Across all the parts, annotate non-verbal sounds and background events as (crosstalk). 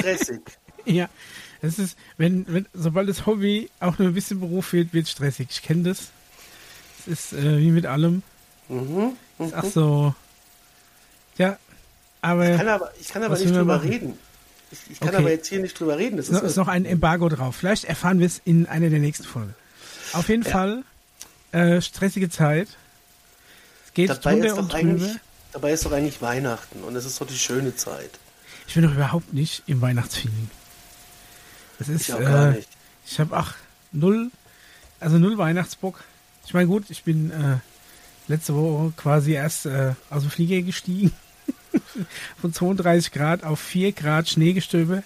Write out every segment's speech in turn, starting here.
stressig. (laughs) Ja, es ist, wenn, wenn, sobald das Hobby auch nur ein bisschen Beruf wird, wird es stressig. Ich kenne das. Es ist äh, wie mit allem. mhm. Ist auch so. Ja, aber Ich kann aber, ich kann aber nicht drüber machen? reden. Ich, ich kann Okay. aber jetzt hier nicht drüber reden. Das ist noch, ist, noch ein Embargo drauf. Vielleicht erfahren wir es in einer der nächsten Folgen. Auf jeden Ja. Fall äh, stressige Zeit. Es geht dabei, drunter ist und doch drüber. eigentlich, dabei ist doch eigentlich Weihnachten und es ist doch die schöne Zeit. Ich bin doch überhaupt nicht im Weihnachtsfeeling. Das ist, Ich auch gar äh, ich habe ach null, also null Weihnachtsbock. Ich meine gut, ich bin äh, letzte Woche quasi erst äh, aus dem Flieger gestiegen. (laughs) Von 32 Grad auf 4 Grad Schneegestöbe.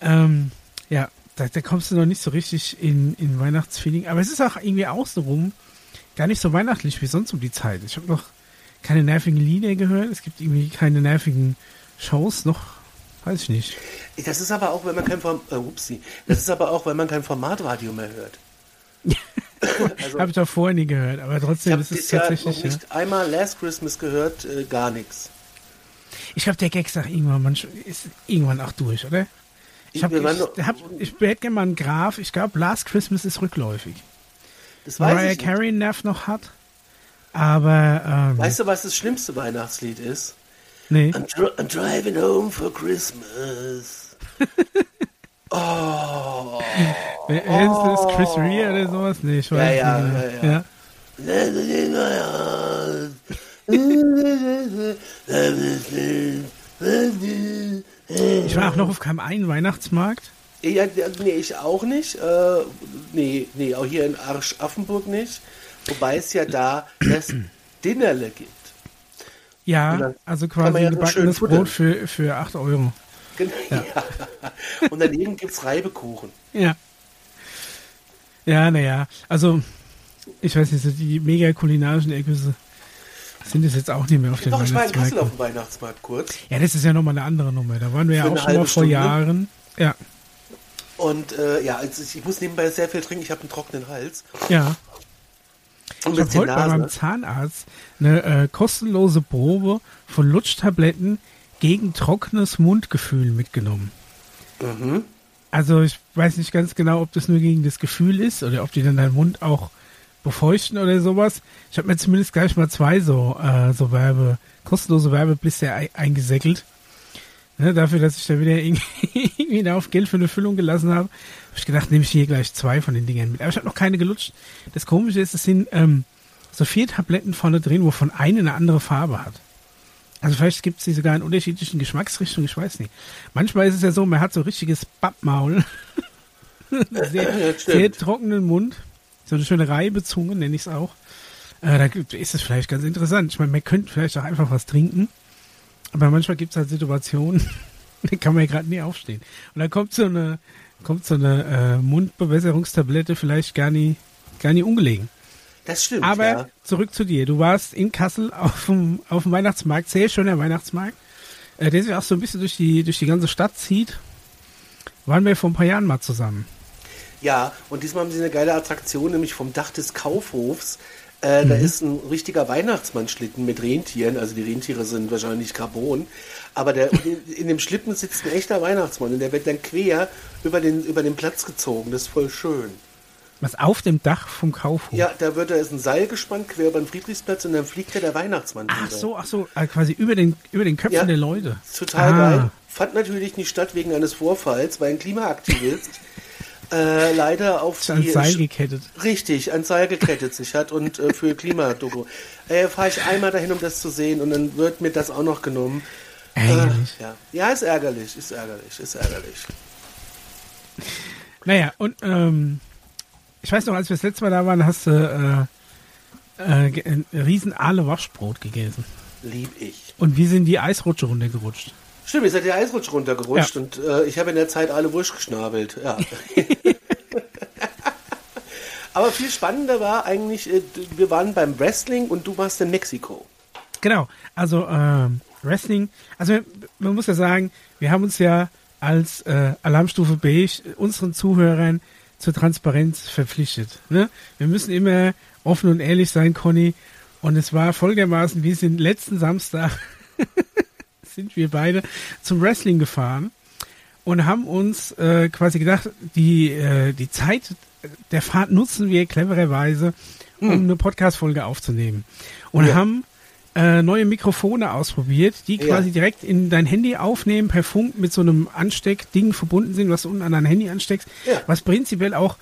Ähm, ja, da, da kommst du noch nicht so richtig in, in Weihnachtsfeeling. Aber es ist auch irgendwie außenrum gar nicht so weihnachtlich wie sonst um die Zeit. Ich habe noch keine nervigen Lieder gehört. Es gibt irgendwie keine nervigen Shows noch. Weiß ich nicht. Das ist aber auch, wenn man kein Form, äh, upsie. Das ist aber auch, wenn man kein Formatradio mehr hört. (laughs) also, Habe ich doch vorher nie gehört, aber ich trotzdem habe ist es dieses Jahr noch tatsächlich. Ja. nicht einmal Last Christmas gehört, äh, gar nichts. Ich glaube, der Gag sagt irgendwann, man ist irgendwann auch durch, oder? Ich, hab, ich, doch- hab, ich hätte gerne mal einen Graph. Ich glaube, Last Christmas ist rückläufig. Das weiß Mariah ich nicht. Carey Nerv noch hat. Aber, ähm, Weißt du, was das schlimmste Weihnachtslied ist? Nee. I'm, dri I'm driving home for Christmas. (laughs) oh. Wer, ist das? Chris Rea oder sowas? Nee, ich weiß Ja, nicht. ja, genau. ja, ja. Ich war auch noch auf keinem einen Weihnachtsmarkt. Ja, ja, nee, ich auch nicht. Äh, nee, nee, auch hier in Arsch Affenburg nicht. Wobei es ja da das Dinnerle gibt. Ja, also quasi ja gebackenes. Brot für, für 8 Euro. Genau, (laughs) ja. Und daneben gibt es Reibekuchen. Ja. Ja, naja. Also, ich weiß nicht, so die mega kulinarischen Ergüsse sind es jetzt auch nicht mehr auf den Doch, ich war in Kassel auf dem Weihnachtsmarkt kurz. Ja, das ist ja nochmal eine andere Nummer. Da waren wir ja Für auch eine schon mal vor Stunde. Jahren. Ja, Und äh, ja, also ich, ich muss nebenbei sehr viel trinken. Ich habe einen trockenen Hals. ja. Ich habe heute bei meinem Nase. Zahnarzt eine äh, kostenlose Probe von Lutschtabletten gegen trockenes Mundgefühl mitgenommen. Mhm. Also ich weiß nicht ganz genau, ob das nur gegen das Gefühl ist oder ob die dann deinen Mund auch befeuchten oder sowas. Ich habe mir zumindest gleich mal zwei so, äh, so Werbe, kostenlose Werbeblister ei- eingesäckelt. Ne, dafür, dass ich da wieder irgendwie, (laughs) irgendwie da auf Geld für eine Füllung gelassen habe, habe ich gedacht, nehme ich hier gleich zwei von den Dingern mit. Aber ich habe noch keine gelutscht. Das Komische ist, es sind ähm, so vier Tabletten vorne drin, wovon eine eine andere Farbe hat. Also vielleicht gibt es die sogar in unterschiedlichen Geschmacksrichtungen, ich weiß nicht. Manchmal ist es ja so, man hat so richtiges Bappmaul. (laughs) sehr, sehr trockenen Mund. So eine schöne Reibezunge, nenne ich es auch. Äh, da ist es vielleicht ganz interessant. Ich meine, man könnte vielleicht auch einfach was trinken. Aber manchmal gibt es halt Situationen, (laughs) da kann man ja gerade nie aufstehen. Und dann kommt so eine, kommt so eine äh, Mundbewässerungstablette vielleicht gar nie, gar nie ungelegen. Das stimmt, Aber ja. zurück zu dir. Du warst in Kassel auf dem, auf dem Weihnachtsmarkt, sehr schöner Weihnachtsmarkt, äh, der sich auch so ein bisschen durch die, durch die ganze Stadt zieht. Waren wir vor ein paar Jahren mal zusammen. Ja, und diesmal haben sie eine geile Attraktion, nämlich vom Dach des Kaufhofs. Äh, Da ist ein richtiger Weihnachtsmannschlitten mit Rentieren. Also die Rentiere sind wahrscheinlich Carbon. Aber der, in, dem Schlitten sitzt ein echter Weihnachtsmann und der wird dann quer über den, über den Platz gezogen. Das ist voll schön. Was auf dem Dach vom Kaufhof. Ja, da wird da ist ein Seil gespannt quer über den Friedrichsplatz und dann fliegt ja der Weihnachtsmann Ach drüber. so, ach so, äh, quasi über den, über den Köpfen Ja, der Leute. Total Ah. geil. Fand natürlich nicht statt wegen eines Vorfalls, weil ein Klimaaktivist (laughs) äh, leider auf Ist die Seil gekettet. Richtig, ans Seil gekettet sich hat und äh, für Klimadoku. Äh, Fahre ich einmal dahin, um das zu sehen und dann wird mir das auch noch genommen. Ärgerlich. Äh, ja. ja, ist ärgerlich, ist ärgerlich, ist ärgerlich. Naja, und ähm, ich weiß noch, als wir das letzte Mal da waren, hast du äh, äh, ein riesen Aale Waschbrot gegessen. Lieb ich. Und wir sind die Eisrutsche runtergerutscht. Stimmt, ihr seid der Eisrutsch runtergerutscht Ja. und äh, ich habe in der Zeit alle Wurst geschnabelt. Ja. (laughs) Aber viel spannender war eigentlich, äh, wir waren beim Wrestling und du warst in Mexiko. Genau, also ähm, Wrestling, also man muss ja sagen, wir haben uns ja als äh, Alarmstufe Beige unseren Zuhörern zur Transparenz verpflichtet. Ne? Wir müssen immer offen und ehrlich sein, Conny. Und es war folgendermaßen, wir sind letzten Samstag (laughs) sind wir beide zum Wrestling gefahren und haben uns äh, quasi gedacht, die, äh, die Zeit der Fahrt nutzen wir clevererweise, um hm. eine Podcast-Folge aufzunehmen. Und ja. haben äh, neue Mikrofone ausprobiert, die quasi ja. direkt in dein Handy aufnehmen, per Funk mit so einem Ansteckding verbunden sind, was du unten an dein Handy ansteckst, ja. was prinzipiell auch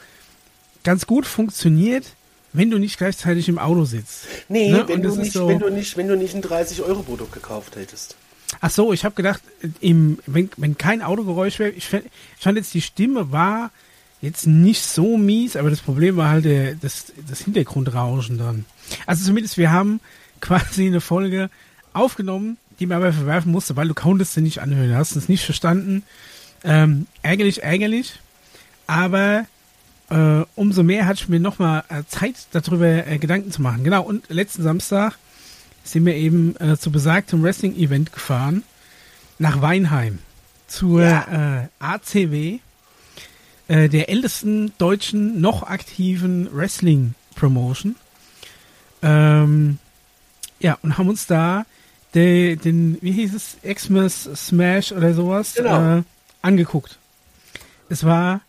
ganz gut funktioniert, wenn du nicht gleichzeitig im Auto sitzt. Nee, ne? wenn, du nicht, so wenn, du nicht, wenn du nicht ein 30-Euro-Produkt gekauft hättest. Ach so, ich habe gedacht, im, wenn, wenn kein Autogeräusch wäre, ich, fand, jetzt die Stimme war jetzt nicht so mies, aber das Problem war halt der, das, das Hintergrundrauschen dann. Also zumindest wir haben (laughs) quasi eine Folge aufgenommen, die man aber verwerfen musste, weil du konntest sie nicht anhören. Du hast es nicht verstanden. Ähm, ärgerlich, ärgerlich. Aber äh, umso mehr hatte ich mir nochmal äh, Zeit, darüber äh, Gedanken zu machen. Genau, und letzten Samstag sind wir eben äh, zu besagtem Wrestling-Event gefahren nach Weinheim zur ja. äh, ACW, äh, der ältesten deutschen noch aktiven Wrestling-Promotion. Ähm, ja, und haben uns da de, den, wie hieß es, Xmas Smash oder sowas genau. äh, angeguckt. Es war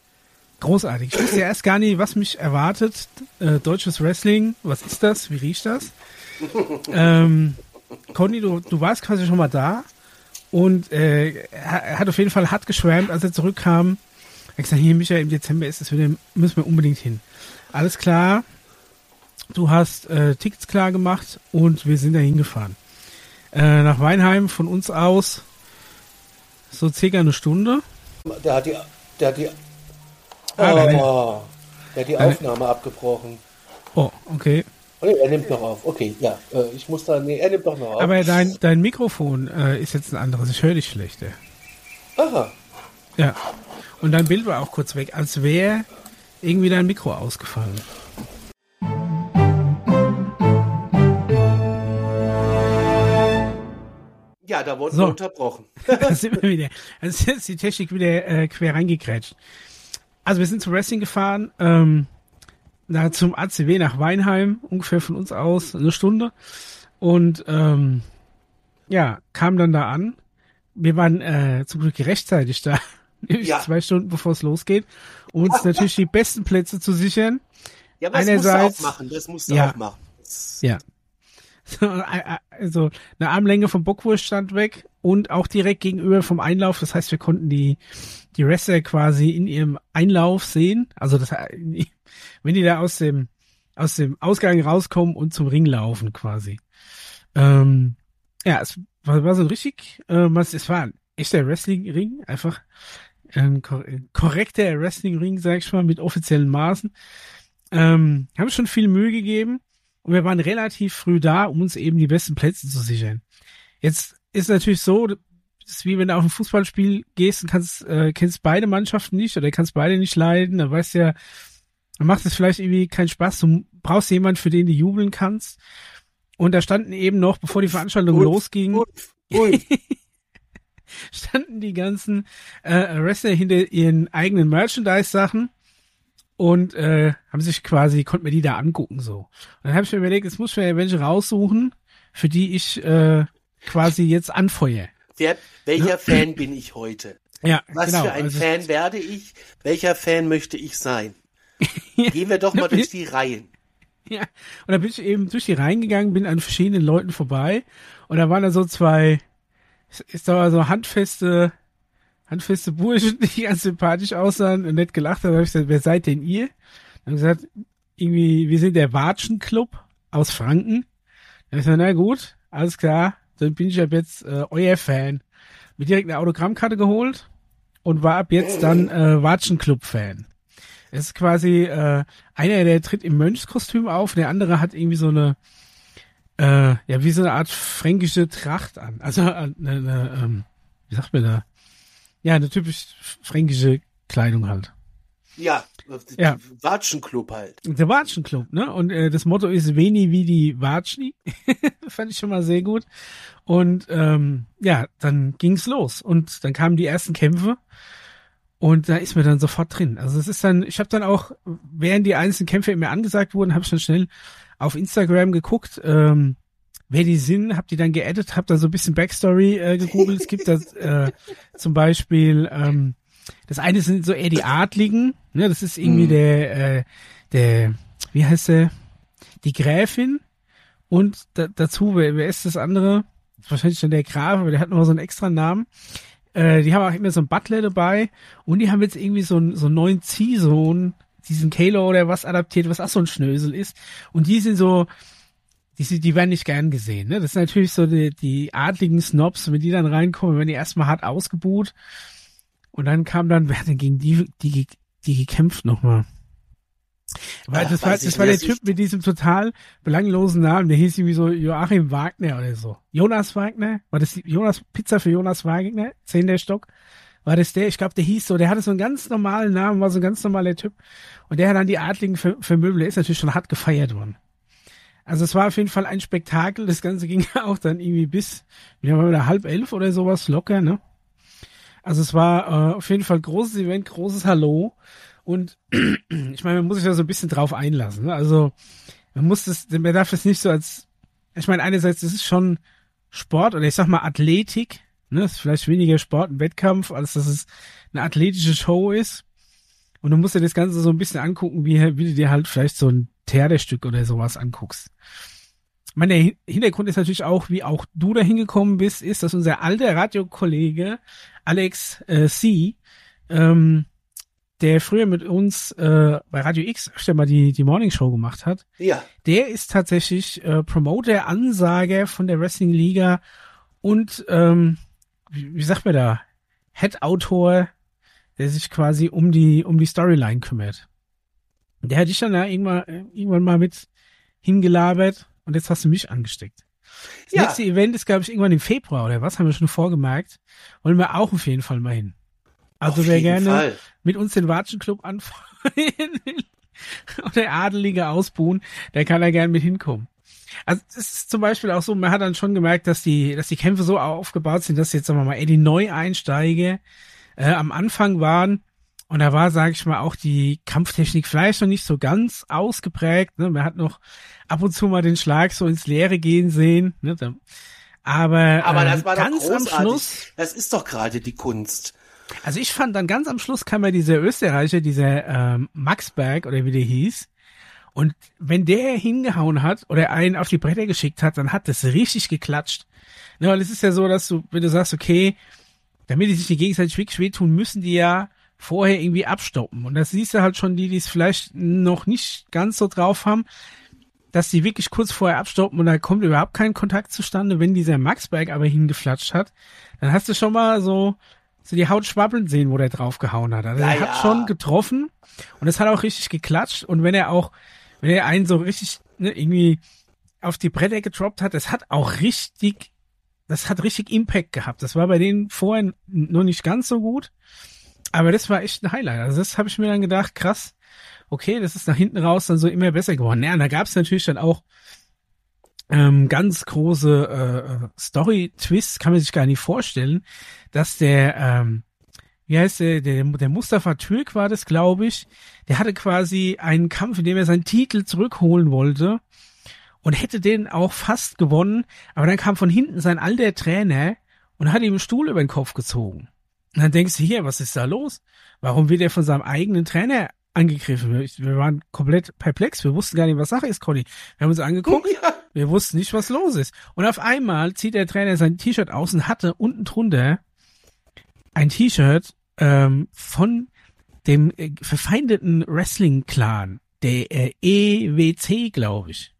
großartig. Ich wusste ja erst gar nicht, was mich erwartet. Äh, deutsches Wrestling, was ist das? Wie riecht das? Ähm, Conny, du, du warst quasi schon mal da und äh, er hat auf jeden Fall hart geschwärmt, als er zurückkam. Er hat gesagt, hier Michael, im Dezember ist es wieder, müssen wir unbedingt hin. Alles klar, du hast äh, Tickets klar gemacht und wir sind da hingefahren. Äh, nach Weinheim von uns aus so circa eine Stunde. Der hat die, der hat die, ah, oh, der hat die Aufnahme abgebrochen. Oh, okay. Oh, nee, er nimmt noch auf. Okay, ja. Äh, ich muss da. Nee, er nimmt doch noch auf. Aber dein, dein Mikrofon äh, ist jetzt ein anderes. Ich höre dich schlechter. Aha. Ja. Und dein Bild war auch kurz weg, als wäre irgendwie dein Mikro ausgefallen. Ja, da wurden so. wir unterbrochen. (laughs) da sind wir wieder. Also ist die Technik wieder äh, quer reingekrätscht. Also wir sind zum Wrestling gefahren. Ähm, na, zum ACW nach Weinheim, ungefähr von uns aus, eine Stunde. Und ähm, ja, kam dann da an. Wir waren äh, zum Glück rechtzeitig da, (laughs) nämlich ja. zwei Stunden bevor es losgeht, um uns natürlich die besten Plätze zu sichern. Ja, aber das musst du auch machen, das musst du ja, auch machen. Ja. (laughs) Also eine Armlänge vom Bockwurststand weg und auch direkt gegenüber vom Einlauf. Das heißt, wir konnten die, die Wrestler quasi in ihrem Einlauf sehen. Also das, (laughs) wenn die da aus dem, aus dem Ausgang rauskommen und zum Ring laufen quasi. Ähm, ja, es war, war so richtig, äh, was, es war ein echter Wrestling-Ring, einfach ein korrekter Wrestling-Ring, sag ich mal, mit offiziellen Maßen. Ähm, haben schon viel Mühe gegeben und wir waren relativ früh da, um uns eben die besten Plätze zu sichern. Jetzt ist natürlich so, ist wie wenn du auf ein Fußballspiel gehst und kannst, äh, kennst beide Mannschaften nicht oder kannst beide nicht leiden, dann weißt du ja, dann macht es vielleicht irgendwie keinen Spaß. Du brauchst jemanden, für den du jubeln kannst. Und da standen eben noch, bevor die Veranstaltung Ulf, losging, Ulf, Ulf. (laughs) standen die ganzen äh, Wrestler hinter ihren eigenen Merchandise-Sachen und äh, haben sich quasi, konnten mir die da angucken so. Und dann habe ich mir überlegt, jetzt muss ich mir welche raussuchen, für die ich äh, quasi jetzt anfeuere. Wer, welcher (laughs) Fan bin ich heute? Ja, Was genau, für ein also Fan werde ich? Welcher Fan möchte ich sein? Gehen wir doch mal durch die Reihen. Ja, und dann bin ich eben durch die Reihen gegangen, bin an verschiedenen Leuten vorbei und da waren da so zwei, ist da so handfeste, handfeste Burschen, (laughs) die ganz sympathisch aussahen und nett gelacht haben. Da habe ich gesagt, wer seid denn ihr? Dann gesagt, irgendwie, wir sind der Watschen Club aus Franken. Dann habe ich gesagt, na gut, alles klar, dann bin ich ab jetzt äh, euer Fan. Mir direkt eine Autogrammkarte geholt und war ab jetzt dann äh, Watschen Club Fan. Es ist quasi äh, einer, der tritt im Mönchskostüm auf, der andere hat irgendwie so eine, äh, ja, wie so eine Art fränkische Tracht an. Also äh, eine, eine ähm, wie sagt man da? Ja, eine typisch fränkische Kleidung halt. Ja, ja. Watschenclub halt. Der Watschenclub, ne? Und äh, das Motto ist Veni wie die Watschni. (laughs) Fand ich schon mal sehr gut. Und ähm, ja, dann ging's los. Und dann kamen die ersten Kämpfe. Und da ist mir dann sofort drin. Also es ist dann, ich habe dann auch, während die einzelnen Kämpfe mir angesagt wurden, habe ich dann schnell auf Instagram geguckt, ähm, wer die sind, hab die dann geedit, hab da so ein bisschen Backstory äh, gegoogelt. es gibt das äh, (laughs) zum Beispiel, ähm, das eine sind so eher die Adligen, ne, das ist irgendwie mhm. der, äh, der, wie heißt der, die Gräfin und da, dazu, wer, wer ist das andere? Das ist wahrscheinlich schon der Graf, aber der hat noch so einen extra Namen. Äh, die haben auch immer so einen Butler dabei und die haben jetzt irgendwie so einen, so einen neuen Ziehsohn, diesen Kalo oder was adaptiert, was auch so ein Schnösel ist. Und die sind so, die, die werden nicht gern gesehen. Ne? Das sind natürlich so die, die adligen Snobs, wenn die dann reinkommen, wenn die erstmal hart ausgebuht. Und dann kam dann, wer denn gegen die, die, die gekämpft nochmal? Weil Ach, das war, das war der Typ mit diesem total belanglosen Namen, der hieß irgendwie so Joachim Wagner oder so. Jonas Wagner? War das Jonas Pizza für Jonas Wagner? Zehn der Stock? War das der? Ich glaube, der hieß so, der hatte so einen ganz normalen Namen, war so ein ganz normaler Typ. Und der hat dann die Adligen vermöbelt, der ist natürlich schon hart gefeiert worden. Also es war auf jeden Fall ein Spektakel. Das Ganze (laughs) ging auch dann irgendwie bis, wie haben wir halb elf oder sowas locker, ne? Also es war äh, auf jeden Fall großes Event, großes Hallo. Und (clears throat) ich meine, man muss sich da so ein bisschen drauf einlassen. Ne? Also man muss das, man darf das nicht so als, ich meine, einerseits, das ist schon Sport oder ich sag mal Athletik, ne? Das ist vielleicht weniger Sport und Wettkampf, als dass es eine athletische Show ist. Und du musst dir das Ganze so ein bisschen angucken, wie, wie du dir halt vielleicht so ein Theaterstück oder sowas anguckst. Mein Hintergrund ist natürlich auch, wie auch du da hingekommen bist, ist, dass unser alter Radiokollege Alex äh, C., ähm, der früher mit uns äh, bei Radio X öfter mal die, die Morning Show gemacht hat, ja. der ist tatsächlich äh, Promoter, Ansager von der Wrestling Liga und ähm, wie, wie sagt man da, Head-Autor, der sich quasi um die, um die Storyline kümmert. Der hat dich dann ja irgendwann, irgendwann mal mit hingelabert und jetzt hast du mich angesteckt. Das ja. nächste Event ist, glaube ich, irgendwann im Februar oder was, haben wir schon vorgemerkt. Wollen wir auch auf jeden Fall mal hin. Also auf wer gerne Fall. mit uns den Watschenclub anfangen (laughs) oder Adelige ausbuhen, der kann da gerne mit hinkommen. Also es ist zum Beispiel auch so, man hat dann schon gemerkt, dass die, dass die Kämpfe so aufgebaut sind, dass jetzt sagen wir mal, ey, die Neueinsteige äh, am Anfang waren und da war, sage ich mal, auch die Kampftechnik vielleicht noch nicht so ganz ausgeprägt. Ne? Man hat noch ab und zu mal den Schlag so ins Leere gehen sehen. Ne? Aber, Aber das äh, war ganz am Schluss. Das ist doch gerade die Kunst. Also ich fand dann ganz am Schluss kam ja dieser Österreicher, dieser ähm, Max Berg oder wie der hieß. Und wenn der hingehauen hat oder einen auf die Bretter geschickt hat, dann hat das richtig geklatscht. Ne, weil es ist ja so, dass du, wenn du sagst, okay, damit die sich die gegenseitig wirklich wehtun, müssen die ja vorher irgendwie abstoppen. Und das siehst du halt schon die, die es vielleicht noch nicht ganz so drauf haben, dass die wirklich kurz vorher abstoppen und da kommt überhaupt kein Kontakt zustande. Wenn dieser Maxberg aber hingeflatscht hat, dann hast du schon mal so, so die Haut schwabbeln sehen, wo der draufgehauen hat. Also ja, er hat ja. schon getroffen und es hat auch richtig geklatscht. Und wenn er auch, wenn er einen so richtig ne, irgendwie auf die Bretter getroppt hat, das hat auch richtig, das hat richtig Impact gehabt. Das war bei denen vorher nur nicht ganz so gut. Aber das war echt ein Highlight. Also das habe ich mir dann gedacht, krass, okay, das ist nach hinten raus dann so immer besser geworden. Ja, und da gab es natürlich dann auch ähm, ganz große äh, Story-Twists, kann man sich gar nicht vorstellen, dass der, ähm, wie heißt der, der, der Mustafa Türk war das, glaube ich, der hatte quasi einen Kampf, in dem er seinen Titel zurückholen wollte und hätte den auch fast gewonnen, aber dann kam von hinten sein alter Trainer und hat ihm einen Stuhl über den Kopf gezogen. Und dann denkst du hier, was ist da los? Warum wird er von seinem eigenen Trainer angegriffen? Wir waren komplett perplex. Wir wussten gar nicht, was Sache ist, Conny. Wir haben uns angeguckt. Ja. Wir wussten nicht, was los ist. Und auf einmal zieht der Trainer sein T-Shirt aus und hatte unten drunter ein T-Shirt ähm, von dem äh, verfeindeten Wrestling-Clan, der äh, EWC, glaube ich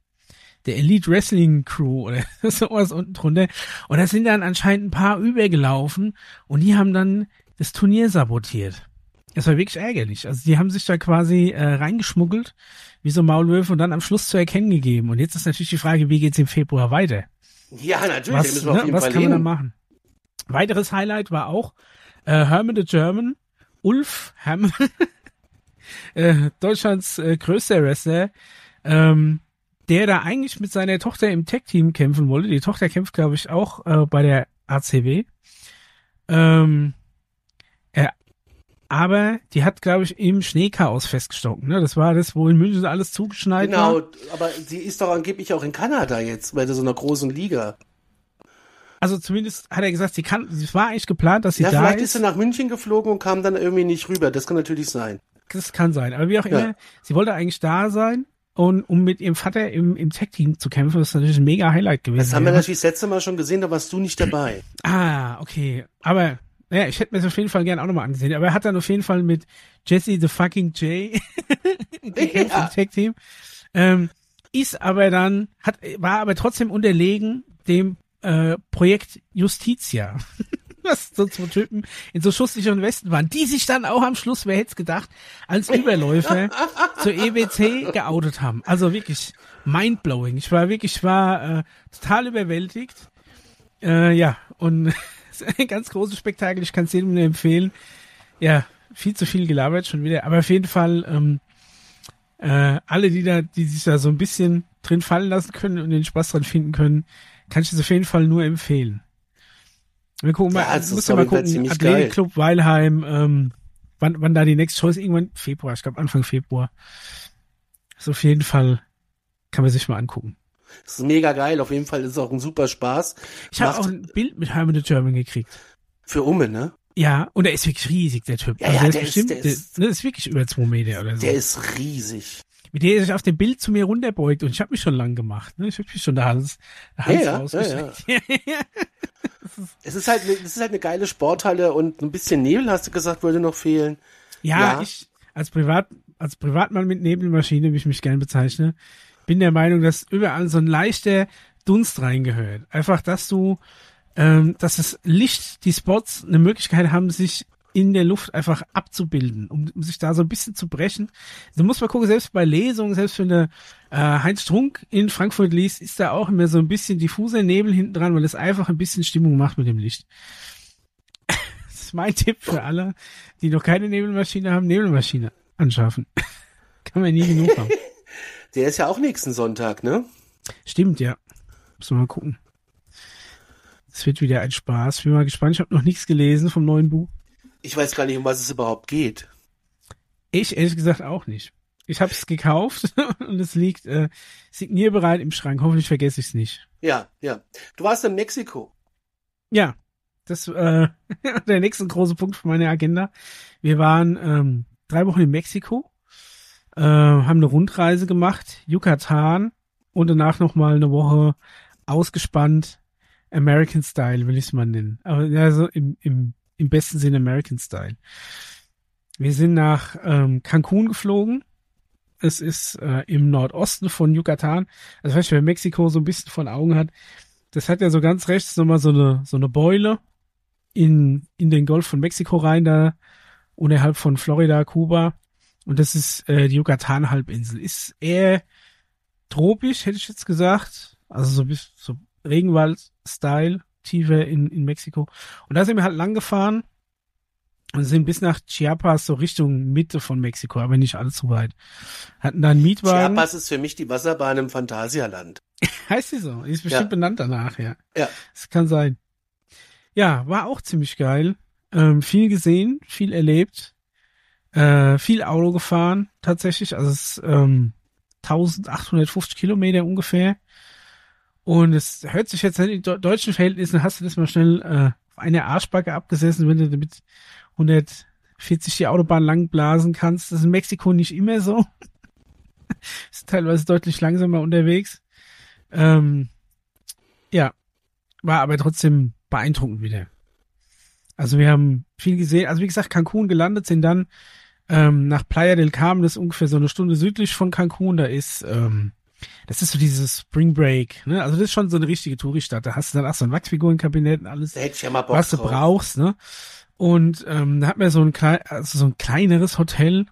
der Elite Wrestling Crew oder (laughs) sowas unten drunter. Und da sind dann anscheinend ein paar übergelaufen und die haben dann das Turnier sabotiert. Das war wirklich ärgerlich. Also die haben sich da quasi äh, reingeschmuggelt, wie so Maulwürfe und dann am Schluss zu erkennen gegeben. Und jetzt ist natürlich die Frage, wie geht's im Februar weiter? Ja, natürlich. Was, ne, was kann man da machen? Weiteres Highlight war auch äh, Herman the German, Ulf Herman, (laughs) äh, Deutschlands äh, größter Wrestler, ähm, der da eigentlich mit seiner Tochter im Tech-Team kämpfen wollte. Die Tochter kämpft, glaube ich, auch äh, bei der ACW. Ähm, er aber die hat, glaube ich, im Schneechaos festgestocken. Ne? Das war das, wo in München alles zugeschneit genau, war. Genau, aber sie ist doch angeblich auch in Kanada jetzt, bei so einer großen Liga. Also zumindest hat er gesagt, sie kann, es war eigentlich geplant, dass sie ja, da vielleicht ist. ist sie nach München geflogen und kam dann irgendwie nicht rüber. Das kann natürlich sein. Das kann sein. Aber wie auch Ja. immer, sie wollte eigentlich da sein und um mit ihrem Vater im, im Tech-Team zu kämpfen, das ist natürlich ein mega Highlight gewesen. Das haben wir natürlich das letzte Mal schon gesehen, da warst du nicht dabei. Ah, okay. Aber ja, ich hätte mir das auf jeden Fall gerne auch nochmal angesehen. Aber er hat dann auf jeden Fall mit Jesse the fucking J gekämpft (laughs) Ja. im Tag-Team. Ähm, ist aber dann, hat, war aber trotzdem unterlegen dem äh, Projekt Justitia. (laughs) Was so zwei Typen in so schusssicheren Westen waren, die sich dann auch am Schluss, wer hätte es gedacht, als Überläufer (laughs) zur EWC geoutet haben. Also wirklich mindblowing. Ich war wirklich, ich war äh, total überwältigt. Äh, ja, und (laughs) ein ganz großes Spektakel. Ich kann es jedem nur empfehlen. Ja, viel zu viel gelabert schon wieder. Aber auf jeden Fall, ähm, äh, alle, die da, die sich da so ein bisschen drin fallen lassen können und den Spaß dran finden können, kann ich es auf jeden Fall nur empfehlen. Wir gucken Ja, mal, ist muss ja mal gucken, Athletikclub Weilheim, ähm, wann, wann da die nächste Show ist, irgendwann Februar, ich glaube Anfang Februar. Ist auf jeden Fall, kann man sich mal angucken. Das ist mega geil. Auf jeden Fall ist es auch ein super Spaß. Ich habe auch ein Bild mit Hermann the German gekriegt. Für Umme, ne? Ja, und er ist wirklich riesig, der Typ. Ja, also ja, der, der ist bestimmt, der der, ist- ne, ist wirklich über zwei Meter oder so. Der ist riesig. mit der er sich auf dem Bild zu mir runterbeugt und ich habe mich schon lang gemacht. Ne? Ich habe mich schon der Hals, der Hals Ja, ja, rausgestreckt. (laughs) Es ist halt, es ist halt eine geile Sporthalle und ein bisschen Nebel, hast du gesagt, würde noch fehlen. Ja, Ja. ich als Privat als Privatmann mit Nebelmaschine, wie ich mich gern bezeichne, bin der Meinung, dass überall so ein leichter Dunst reingehört. Einfach, dass du, ähm, dass das Licht, die Spots eine Möglichkeit haben, sich in der Luft einfach abzubilden, um, um sich da so ein bisschen zu brechen. Du musst mal gucken, selbst bei Lesungen, selbst wenn der äh, Heinz Strunk in Frankfurt liest, ist da auch immer so ein bisschen diffuser Nebel hinten dran, weil es einfach ein bisschen Stimmung macht mit dem Licht. (laughs) das ist mein Tipp für alle, die noch keine Nebelmaschine haben, Nebelmaschine anschaffen. (laughs) Kann man nie genug haben. Der ist ja auch nächsten Sonntag, ne? Stimmt, ja. Muss man mal gucken. Es wird wieder ein Spaß. Bin mal gespannt. Ich habe noch nichts gelesen vom neuen Buch. Ich weiß gar nicht, um was es überhaupt geht. Ich ehrlich gesagt auch nicht. Ich habe es gekauft (laughs) und es liegt äh, signierbereit im Schrank. Hoffentlich vergesse ich es nicht. Ja, ja. Du warst in Mexiko. Ja, das äh, (laughs) der nächste große Punkt für meine Agenda. Wir waren ähm, drei Wochen in Mexiko, äh, haben eine Rundreise gemacht, Yucatan und danach noch mal eine Woche ausgespannt American Style, will ich es mal nennen. Aber ja, so im, im, im besten Sinne American Style. Wir sind nach ähm, Cancun geflogen. Es ist äh, im Nordosten von Yucatan. Also weißt du, wer Mexiko so ein bisschen von Augen hat, das hat ja so ganz rechts nochmal so eine, so eine Beule in, in den Golf von Mexiko rein, da unterhalb von Florida, Kuba. Und das ist äh, die Yucatan-Halbinsel. Ist eher tropisch, hätte ich jetzt gesagt. Also so bis so Regenwald-Style, tiefer in, in Mexiko. Und da sind wir halt lang gefahren und sind bis nach Chiapas, so Richtung Mitte von Mexiko, aber nicht allzu weit. Hatten da einen Mietwagen. Chiapas ist für mich die Wasserbahn im Phantasialand. (laughs) Heißt sie so? Die ist bestimmt Ja. benannt danach, ja. Ja. Das kann sein. Ja, war auch ziemlich geil. Ähm, viel gesehen, viel erlebt, äh, viel Auto gefahren, tatsächlich. Also es ist, ähm, 1850 Kilometer ungefähr. Und es hört sich jetzt in deutschen Verhältnissen, hast du das mal schnell äh, auf eine Arschbacke abgesessen, wenn du mit 140 die Autobahn lang blasen kannst. Das ist in Mexiko nicht immer so. (laughs) ist teilweise deutlich langsamer unterwegs. Ähm, ja, war aber trotzdem beeindruckend wieder. Also wir haben viel gesehen. Also wie gesagt, Cancun gelandet, sind dann ähm, nach Playa del Carmen, das ist ungefähr so eine Stunde südlich von Cancun. Da ist, ähm, das ist so dieses Spring Break. Ne? Also das ist schon so eine richtige Touristadt. Da hast du dann auch so ein Wachsfigurenkabinett und alles ja was du drauf. brauchst, ne? Und ähm, da hat man so ein, klein, also so ein kleineres Hotel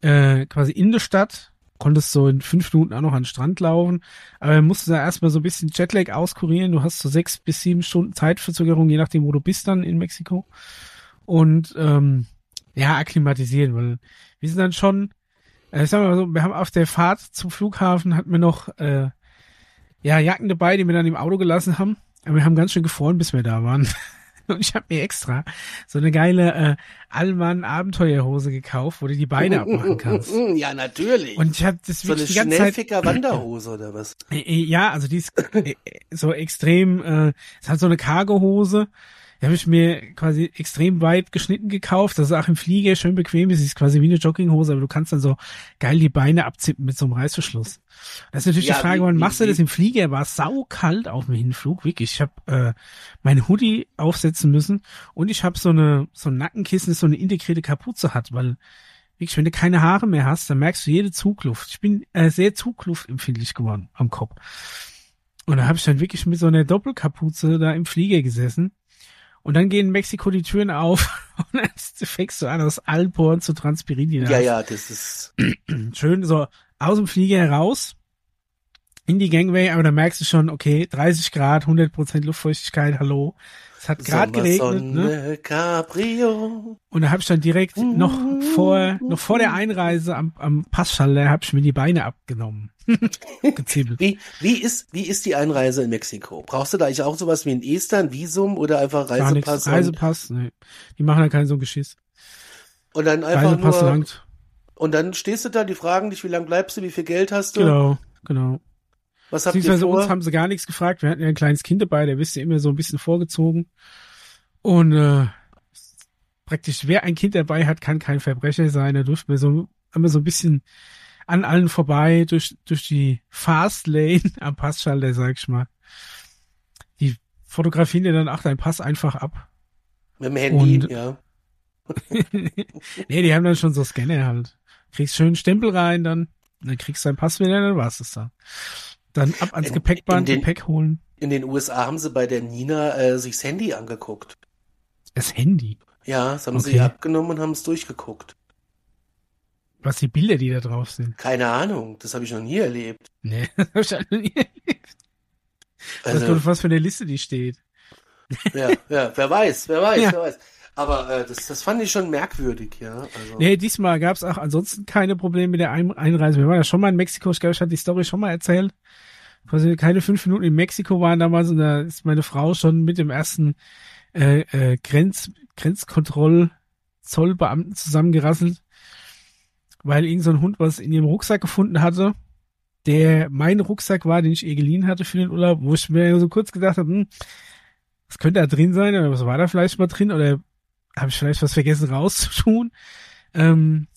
äh, quasi in der Stadt. Konntest so in fünf Minuten auch noch an den Strand laufen. Aber musst du da erstmal so ein bisschen Jetlag auskurieren. Du hast so sechs bis sieben Stunden Zeitverzögerung, je nachdem, wo du bist dann in Mexiko. Und ähm, ja, akklimatisieren, weil wir sind dann schon, äh, ich sag mal so, wir haben auf der Fahrt zum Flughafen hatten wir noch äh, ja, Jacken dabei, die wir dann im Auto gelassen haben. Aber wir haben ganz schön gefroren, bis wir da waren. (laughs) Und ich habe mir extra so eine geile äh, Allmann Abenteuerhose gekauft, wo du die Beine abmachen kannst. Ja, natürlich. Und ich habe das so eine wirklich die ganze Zeit Schnellficker Wanderhose oder was? Äh, äh, Ja, also die ist äh, äh, so extrem, äh, es hat so eine Cargohose. Habe ich mir quasi extrem weit geschnitten gekauft. Das ist auch im Flieger schön bequem ist. Sie ist quasi wie eine Jogginghose, aber du kannst dann so geil die Beine abzippen mit so einem Reißverschluss. Das ist natürlich Ja, die Frage, wann machst du das im Flieger? War saukalt auf dem Hinflug, wirklich. Ich habe äh, mein Hoodie aufsetzen müssen und ich habe so eine so ein Nackenkissen, das so eine integrierte Kapuze hat, weil wirklich, wenn du keine Haare mehr hast, dann merkst du jede Zugluft. Ich bin äh, sehr zugluftempfindlich geworden am Kopf. Und da habe ich dann wirklich mit so einer Doppelkapuze da im Flieger gesessen. Und dann gehen in Mexiko die Türen auf (laughs) und dann fängst du an, aus allen Poren zu transpirieren. die Ja, ja, das ist. (clears throat) Schön so aus dem Flieger heraus in die Gangway, aber da merkst du schon, okay, 30 Grad, 100% Luftfeuchtigkeit, hallo. Es hat gerade geregnet, ne? Cabrio. Und da habe ich dann direkt noch vor, noch vor der Einreise am, am Passschalter habe ich mir die Beine abgenommen. (laughs) Wie, wie ist, wie ist die Einreise in Mexiko? Brauchst du da eigentlich auch sowas wie ein Ester, ein Visum oder einfach Gar. Reisepass? und- Reisepass, nee. Die machen da keinen so ein Geschiss. Und dann einfach Reisepass nur, langt. und dann stehst du da, die fragen dich, wie lange bleibst du, wie viel Geld hast du, Genau, genau. Was habt ihr Beziehungsweise uns vor? haben sie gar nichts gefragt. Wir hatten ja ein kleines Kind dabei, der wisst ja immer so ein bisschen vorgezogen. Und äh, praktisch, wer ein Kind dabei hat, kann kein Verbrecher sein. Da durften wir so immer so ein bisschen an allen vorbei durch, durch die Fast Lane am Passschalter, sag ich mal. Die fotografieren dir dann auch deinen Pass einfach ab. Mit dem Handy, und- ja. (laughs) nee, die haben dann schon so Scanner halt. Kriegst schön einen Stempel rein, dann, dann kriegst du deinen Pass wieder, dann war's das dann. Dann ab ans In- Gepäckband, in den- Gepäck holen. In den USA haben sie bei der Nina äh, sich das Handy angeguckt. Das Handy. Ja, das haben sie Okay. ihr abgenommen und haben es durchgeguckt. Was die Bilder, die da drauf sind. Keine Ahnung, das habe ich noch nie erlebt. Nee, (laughs) das hab ich noch nie erlebt. Was Also, kommt was für eine Liste die steht. ja, ja, wer weiß, wer weiß, (laughs) Ja. wer weiß. Aber äh, das, das fand ich schon merkwürdig, ja. Also, Nee, diesmal gab's auch ansonsten keine Probleme mit der Ein Einreise. Wir waren ja schon mal in Mexiko, ich glaube, ich hatte die Story schon mal erzählt. Quasi keine fünf Minuten in Mexiko waren damals und da ist meine Frau schon mit dem ersten äh, äh, Grenz, Grenzkontroll Zollbeamten zusammengerasselt, weil irgend so ein Hund was in ihrem Rucksack gefunden hatte, der mein Rucksack war, den ich ihr geliehen hatte für den Urlaub, wo ich mir so kurz gedacht habe, hm, was könnte da drin sein oder was war da vielleicht mal drin oder habe ich vielleicht was vergessen rauszutun? Ähm,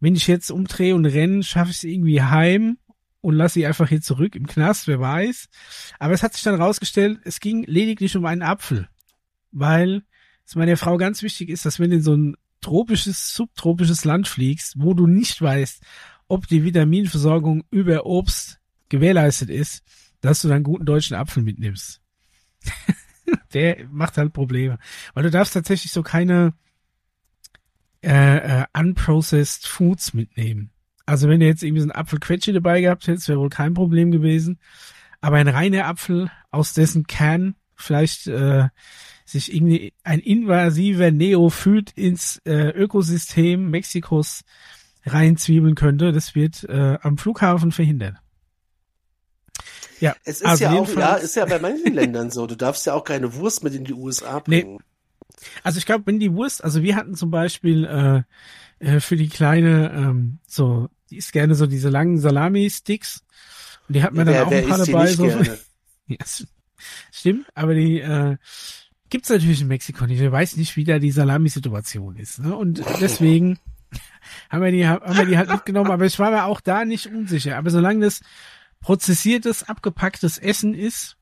wenn ich jetzt umdrehe und renne, schaffe ich es irgendwie heim und lasse sie einfach hier zurück im Knast, wer weiß. Aber es hat sich dann rausgestellt, es ging lediglich um einen Apfel, weil es meiner Frau ganz wichtig ist, dass wenn du in so ein tropisches, subtropisches Land fliegst, wo du nicht weißt, ob die Vitaminversorgung über Obst gewährleistet ist, dass du dann guten deutschen Apfel mitnimmst. (laughs) (laughs) Der macht halt Probleme. Weil du darfst tatsächlich so keine äh, äh, unprocessed Foods mitnehmen. Also wenn du jetzt irgendwie so einen Apfelquetschi dabei gehabt hättest, wäre wohl kein Problem gewesen. Aber ein reiner Apfel, aus dessen Kern vielleicht äh, sich irgendwie ein invasiver Neophyt ins äh, Ökosystem Mexikos reinzwiebeln könnte, das wird äh, am Flughafen verhindert. Ja, es ist also ja auch, ja, ist ja bei manchen Ländern so. Du darfst ja auch keine Wurst mit in die USA Nee. bringen. Also ich glaube, wenn die Wurst, also wir hatten zum Beispiel äh, äh, für die kleine, ähm, so, die ist gerne so diese langen Salami-Sticks. Und die hat man dann wer auch ein paar dabei. So. Ja, (laughs) stimmt, aber die äh, gibt's natürlich in Mexiko nicht. Ich weiß nicht, wie da die Salami-Situation ist. Ne? Und deswegen (laughs) haben wir, die, haben wir die halt mitgenommen. Aber ich war mir auch da nicht unsicher. Aber solange das prozessiertes, abgepacktes Essen ist,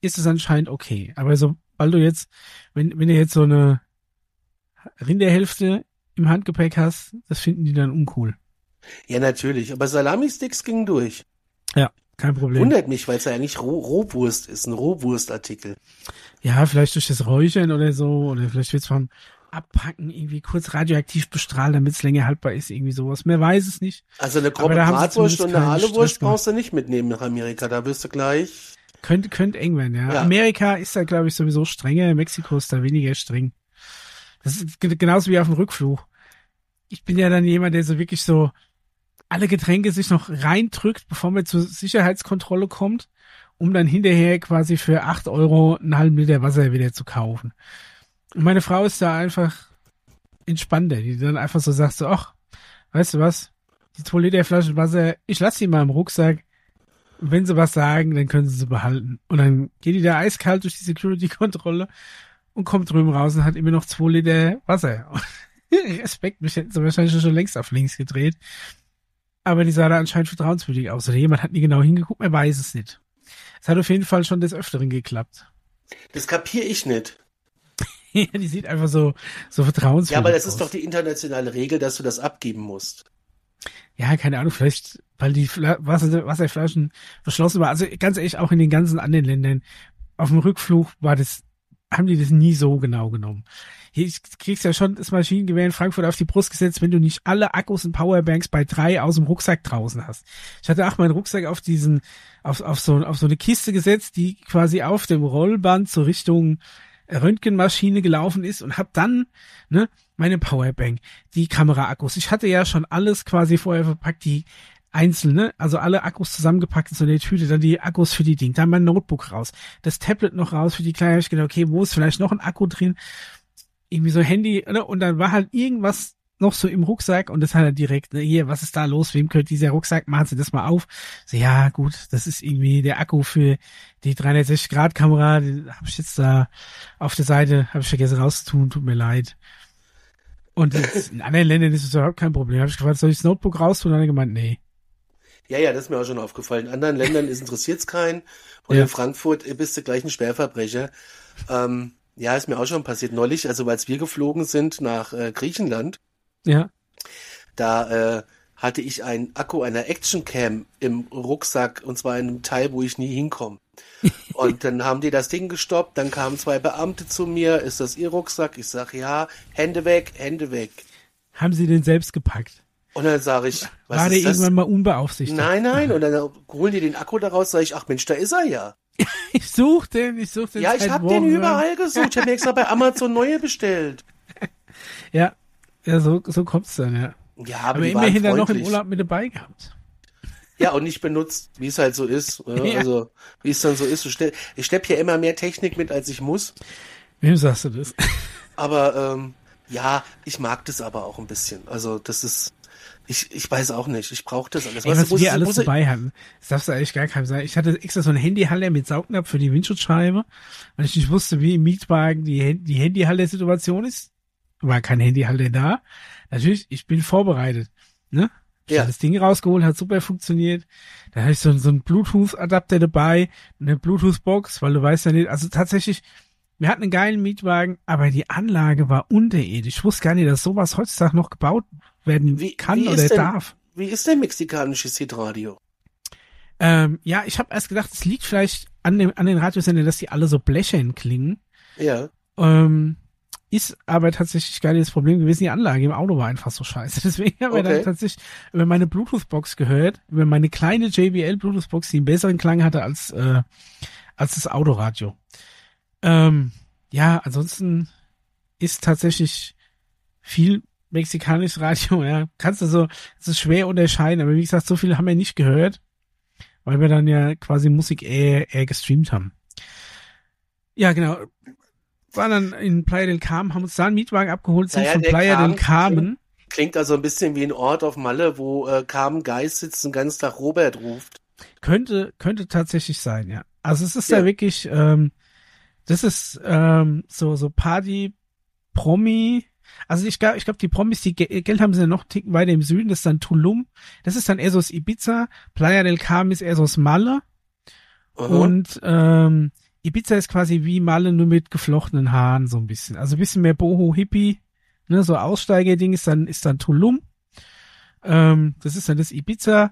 ist es anscheinend okay. Aber sobald du jetzt, wenn, wenn du jetzt so eine Rinderhälfte im Handgepäck hast, das finden die dann uncool. Ja, natürlich. Aber Salami-Sticks gingen durch. Kein Problem. Wundert mich, weil es ja eigentlich Roh Rohwurst ist, ein Rohwurstartikel. Ja, vielleicht durch das Räuchern oder so, oder vielleicht wird's vom Abpacken irgendwie kurz radioaktiv bestrahlt, damit es länger haltbar ist, irgendwie sowas. Mehr weiß es nicht. Also eine grobe Bratwurst und eine Aluwurst brauchst du nicht mitnehmen nach Amerika. Da wirst du gleich. Könnte, könnte eng werden, ja. Ja. Amerika ist da, glaube ich, sowieso strenger. Mexiko ist da weniger streng. Das ist ge- genauso wie auf dem Rückflug. Ich bin ja dann jemand, der so wirklich so alle Getränke sich noch reindrückt, bevor man zur Sicherheitskontrolle kommt, um dann hinterher quasi für acht Euro einen halben Liter Wasser wieder zu kaufen. Und meine Frau ist da einfach entspannter, die dann einfach so sagt so, ach, weißt du was, die 2 Liter Flaschen Wasser, ich lasse die mal im Rucksack. Wenn sie was sagen, dann können sie sie behalten. Und dann geht die da eiskalt durch die Security-Kontrolle und kommt drüben raus und hat immer noch 2 Liter Wasser. (laughs) Respekt, mich hätten sie wahrscheinlich schon längst auf links gedreht. Aber die sah da anscheinend vertrauenswürdig aus. Oder jemand hat nie genau hingeguckt, man weiß es nicht. Es hat auf jeden Fall schon des Öfteren geklappt. Das kapiere ich nicht. (laughs) ja, die sieht einfach so, so vertrauenswürdig aus. Ja, aber das aus. ist doch die internationale Regel, dass du das abgeben musst. Ja, keine Ahnung, vielleicht, weil die Wasser, Wasserflaschen verschlossen waren. Also ganz ehrlich, auch in den ganzen anderen Ländern. Auf dem Rückflug war das, haben die das nie so genau genommen. Hier kriegst ja schon das Maschinengewehr in Frankfurt auf die Brust gesetzt, wenn du nicht alle Akkus und Powerbanks bei drei aus dem Rucksack draußen hast. Ich hatte auch meinen Rucksack auf diesen, auf, auf so, auf so eine Kiste gesetzt, die quasi auf dem Rollband zur Richtung Röntgenmaschine gelaufen ist und hab dann, ne, meine Powerbank, die Kameraakkus. Ich hatte ja schon alles quasi vorher verpackt, die einzelne, also alle Akkus zusammengepackt in so eine Tüte, dann die Akkus für die Ding, dann mein Notebook raus, das Tablet noch raus für die Kleine. Ich gedacht, okay, wo ist vielleicht noch ein Akku drin? Irgendwie so Handy, ne? Und dann war halt irgendwas noch so im Rucksack und das hat er direkt, ne, hier, was ist da los? Wem gehört dieser Rucksack? Machen Sie das mal auf. So, ja, gut, das ist irgendwie der Akku für die 360-Grad-Kamera. Die habe ich jetzt da auf der Seite, habe ich vergessen rauszutun, tut mir leid. Und in anderen Ländern ist es überhaupt kein Problem. Habe ich gefragt, soll ich das Notebook raustun? Und dann hat er gemeint, nee. Ja, ja, das ist mir auch schon aufgefallen. In anderen Ländern interessiert es keinen. Und ja. in Frankfurt bist du gleich ein Schwerverbrecher. Ähm, ja, ist mir auch schon passiert neulich, also als wir geflogen sind nach äh, Griechenland, ja. Da äh, hatte ich einen Akku einer Actioncam im Rucksack und zwar in einem Teil, wo ich nie hinkomme. (laughs) Und dann haben die das Ding gestoppt, dann kamen zwei Beamte zu mir, ist das ihr Rucksack? Ich sag ja, Hände weg, Hände weg. Haben sie den selbst gepackt? Und dann sage ich, was War der irgendwann mal unbeaufsichtigt? Nein, nein, und dann holen die den Akku daraus, sage ich, ach Mensch, da ist er ja. (laughs) ich such den, ich such den. Ja, ich habe den überall gesucht, ich habe mir extra bei Amazon neue bestellt. (laughs) ja, ja, so, so kommt's dann, ja. Ja, aber, aber immerhin dann noch im Urlaub mit dabei gehabt. Ja, und nicht benutzt, wie es halt so ist. Ne? (laughs) Ja. Also, wie es dann so ist. Ich schlepp hier immer mehr Technik mit, als ich muss. Wem sagst du das? (laughs) Aber ähm, ja, ich mag das aber auch ein bisschen. Also, das ist. Ich, ich weiß auch nicht. Ich brauche das alles. Ey, was, was wir alles dabei haben, das darfst du eigentlich gar keinem sagen. Ich hatte extra so ein Handyhalle mit Saugnapf für die Windschutzscheibe, weil ich nicht wusste, wie im Mietwagen die, die Handyhalle-Situation ist war kein Handy halt da. Natürlich, ich bin vorbereitet. Ne? Ich ja. habe das Ding rausgeholt, hat super funktioniert. Da hatte ich so, so einen Bluetooth-Adapter dabei, eine Bluetooth-Box, weil du weißt ja nicht, also tatsächlich, wir hatten einen geilen Mietwagen, aber die Anlage war unterirdisch. Ich wusste gar nicht, dass sowas heutzutage noch gebaut werden wie, kann wie oder denn, darf. Wie ist denn mexikanisches Hitradio? Ähm, ja, ich habe erst gedacht, es liegt vielleicht an, dem, an den Radiosendern, dass die alle so blechern klingen. Ja. Ähm, ist aber tatsächlich gar nicht das Problem gewesen. Die Anlage im Auto war einfach so scheiße. (laughs) Deswegen haben okay. wir dann tatsächlich über meine Bluetooth-Box gehört, über meine kleine JBL Bluetooth-Box, die einen besseren Klang hatte als, äh, als das Autoradio. Ähm, ja, ansonsten ist tatsächlich viel mexikanisches Radio, (laughs) ja. Kannst du so, es ist schwer unterscheiden, aber wie gesagt, so viel haben wir nicht gehört, weil wir dann ja quasi Musik eher, eher gestreamt haben. Ja, genau waren dann in Playa del Carmen, haben uns da einen Mietwagen abgeholt, sind naja, von Playa Carmen del Carmen. Klingt also ein bisschen wie ein Ort auf Malle, wo äh, Carmen Geist sitzt und den ganzen Tag Robert ruft. Könnte, könnte tatsächlich sein, ja. Also es ist ja, da wirklich, ähm, das ist ähm, so, so Party, Promi, also ich glaube, ich glaube, die Promis, die Geld haben sie ja noch ticken weiter im Süden, das ist dann Tulum, das ist dann eher so das Ibiza, Playa del Carmen ist eher so das Malle. Uh -huh. Und ähm, Ibiza ist quasi wie Malle nur mit geflochtenen Haaren so ein bisschen. Also ein bisschen mehr Boho-Hippie, ne, so Aussteigerding ist dann, ist dann Tulum. Ähm, das ist dann das Ibiza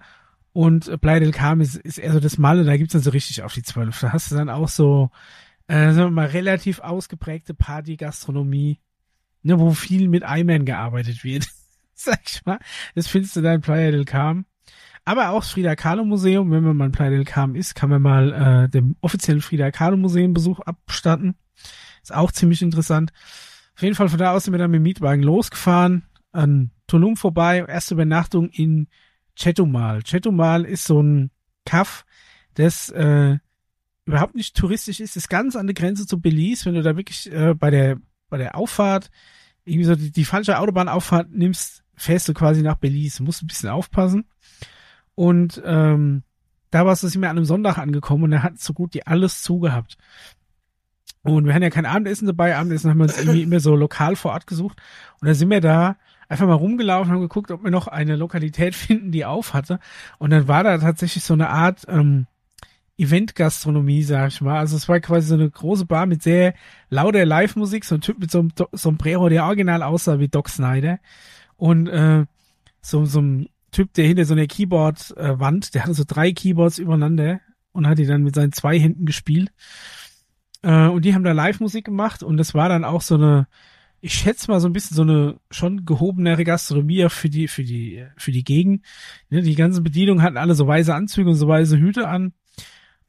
und Playa del Carmen ist, ist eher so das Malle, da gibt's dann so richtig auf die Zwölf. Da hast du dann auch so, äh, sagen wir mal, relativ ausgeprägte Party-Gastronomie, ne, wo viel mit Eimern gearbeitet wird. (laughs) Sag ich mal. Das findest du dann in Playa del Carmen. Aber auch das Frida Kahlo Museum, wenn man mal in Playa del Carmen ist, kann man mal äh, dem offiziellen Frida Kahlo Museum Besuch abstatten. Ist auch ziemlich interessant. Auf jeden Fall von da aus sind wir dann mit dem Mietwagen losgefahren, an Tulum vorbei, erste Übernachtung in Chetumal. Chetumal ist so ein Kaff, das äh, überhaupt nicht touristisch ist, ist ganz an der Grenze zu Belize, wenn du da wirklich äh, bei der bei der Auffahrt, irgendwie so die, die falsche Autobahnauffahrt nimmst, fährst du quasi nach Belize. Musst ein bisschen aufpassen. Und ähm, da warst du sind wir an einem Sonntag angekommen und er hat so gut die alles zugehabt. Und wir hatten ja kein Abendessen dabei. Abendessen haben wir uns irgendwie immer so lokal vor Ort gesucht. Und da sind wir da einfach mal rumgelaufen, haben geguckt, ob wir noch eine Lokalität (laughs) finden, die auf hatte. Und dann war da tatsächlich so eine Art ähm, Event-Gastronomie, sag ich mal. Also es war quasi so eine große Bar mit sehr lauter Live-Musik, so ein Typ mit so einem Sombrero, der original aussah wie Doc Snyder. Und äh, so, so ein Typ, der hinter so einer Keyboard-Wand, der hatte so drei Keyboards übereinander und hat die dann mit seinen zwei Händen gespielt. Äh, und die haben da Live-Musik gemacht und das war dann auch so eine, ich schätze mal so ein bisschen so eine schon gehobenere Gastronomie für die, für die, für die Gegend. Ne, die ganzen Bedienungen hatten alle so weiße Anzüge und so weiße Hüte an.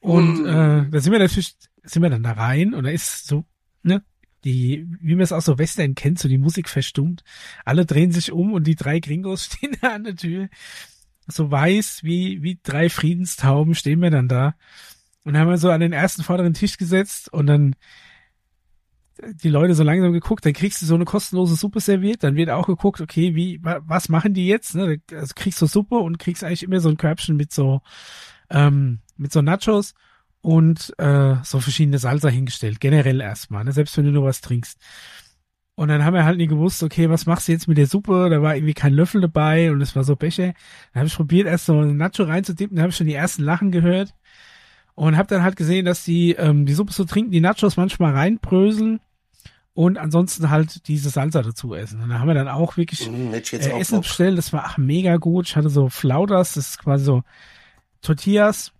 Und mm. äh, da sind wir natürlich, sind wir dann da rein und da ist so, ne, die, wie man es auch so Western kennt, so die Musik verstummt. Alle drehen sich um und die drei Gringos (laughs) stehen da an der Tür. So weiß wie, wie drei Friedenstauben stehen wir dann da. Und haben wir so an den ersten vorderen Tisch gesetzt und dann die Leute so langsam geguckt, dann kriegst du so eine kostenlose Suppe serviert, dann wird auch geguckt, okay, wie, was machen die jetzt? Ne? Also kriegst du Suppe und kriegst eigentlich immer so ein Körbchen mit so, ähm, mit so Nachos und äh, so verschiedene Salsa hingestellt, generell erstmal, ne? selbst wenn du nur was trinkst. Und dann haben wir halt nie gewusst, okay, was machst du jetzt mit der Suppe? Da war irgendwie kein Löffel dabei und es war so Becher. Dann habe ich probiert, erst so ein Nacho reinzutippen, dann habe ich schon die ersten Lachen gehört und habe dann halt gesehen, dass die ähm, die Suppe so trinken, die Nachos manchmal reinbröseln und ansonsten halt diese Salsa dazu essen. Und da haben wir dann auch wirklich mm, äh, Essen bestellt. Das war ach, mega gut. Ich hatte so Flautas, das ist quasi so Tortillas.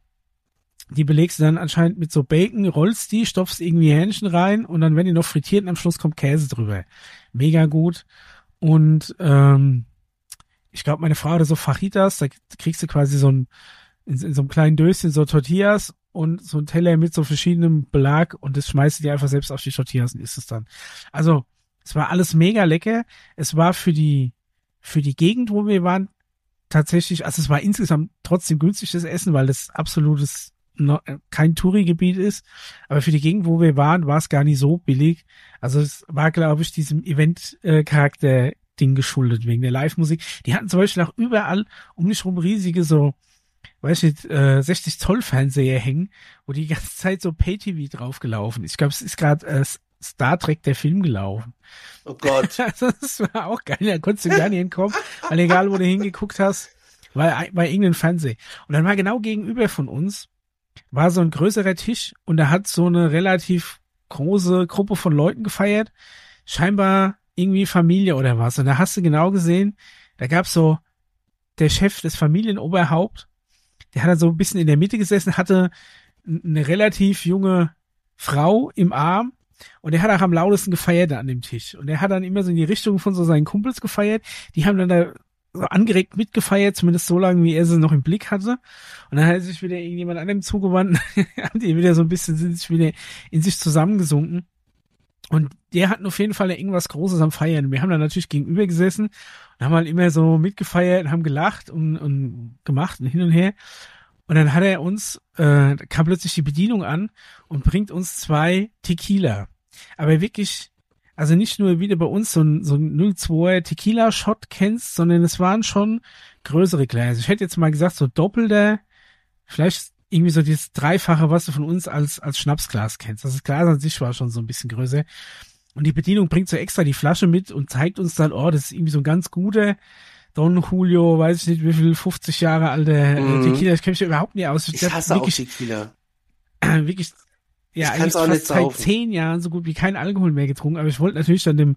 Die belegst du dann anscheinend mit so Bacon, rollst die, stopfst irgendwie Hähnchen rein und dann, wenn die noch frittiert, und am Schluss kommt Käse drüber. Mega gut. Und ähm, ich glaube, meine Frau hatte so Fajitas, da kriegst du quasi so ein in, in so einem kleinen Döschen so Tortillas und so ein Teller mit so verschiedenem Belag und das schmeißt du einfach selbst auf die Tortillas und isst es dann. Also, es war alles mega lecker. Es war für die, für die Gegend, wo wir waren, tatsächlich, also es war insgesamt trotzdem günstig das Essen, weil das absolutes kein Touri-Gebiet ist, aber für die Gegend, wo wir waren, war es gar nicht so billig. Also es war, glaube ich, diesem Event-Charakter-Ding geschuldet, wegen der Live-Musik. Die hatten zum Beispiel auch überall um mich rum riesige so weiß ich, äh, 60 Zoll Fernseher hängen, wo die ganze (laughs) Zeit so Pay-TV draufgelaufen ist. Ich glaube, es ist gerade äh, Star Trek der Film gelaufen. Oh Gott. (laughs) Also, das war auch geil, da konntest du gar nicht hinkommen, weil egal, wo du hingeguckt hast, war, war irgendein Fernseher. Und dann war genau gegenüber von uns, war so ein größerer Tisch und da hat so eine relativ große Gruppe von Leuten gefeiert, scheinbar irgendwie Familie oder was. Und da hast du genau gesehen, da gab's so der Chef des Familienoberhaupt der hat dann so ein bisschen in der Mitte gesessen, hatte eine relativ junge Frau im Arm und der hat auch am lautesten gefeiert an dem Tisch. Und er hat dann immer so in die Richtung von so seinen Kumpels gefeiert. Die haben dann da angeregt mitgefeiert, zumindest so lange, wie er sie noch im Blick hatte. Und dann hat sich wieder irgendjemand anderem zugewandt, (laughs) haben die wieder so ein bisschen, sind sich wieder in sich zusammengesunken. Und der hat auf jeden Fall irgendwas Großes am Feiern. Wir haben dann natürlich gegenüber gesessen und haben halt immer so mitgefeiert, haben gelacht und, und gemacht und hin und her. Und dann hat er uns, äh, kam plötzlich die Bedienung an und bringt uns zwei Tequila. Aber wirklich, also nicht nur wieder bei uns so ein, so ein 02er Tequila-Shot kennst, sondern es waren schon größere Gläser. Ich hätte jetzt mal gesagt, so doppelter, vielleicht irgendwie so dieses Dreifache, was du von uns als, als Schnapsglas kennst. Das Glas an sich war schon so ein bisschen größer. Und die Bedienung bringt so extra die Flasche mit und zeigt uns dann, oh, das ist irgendwie so ein ganz guter Don Julio, weiß ich nicht wie viel, 50 Jahre alter mhm. Tequila. Ich kenne mich überhaupt nicht aus. Ich, ich hasse wirklich, auch Tequila. (clears throat) Wirklich, ja, ich eigentlich fast seit zehn Jahren so gut wie kein Alkohol mehr getrunken. Aber ich wollte natürlich dann dem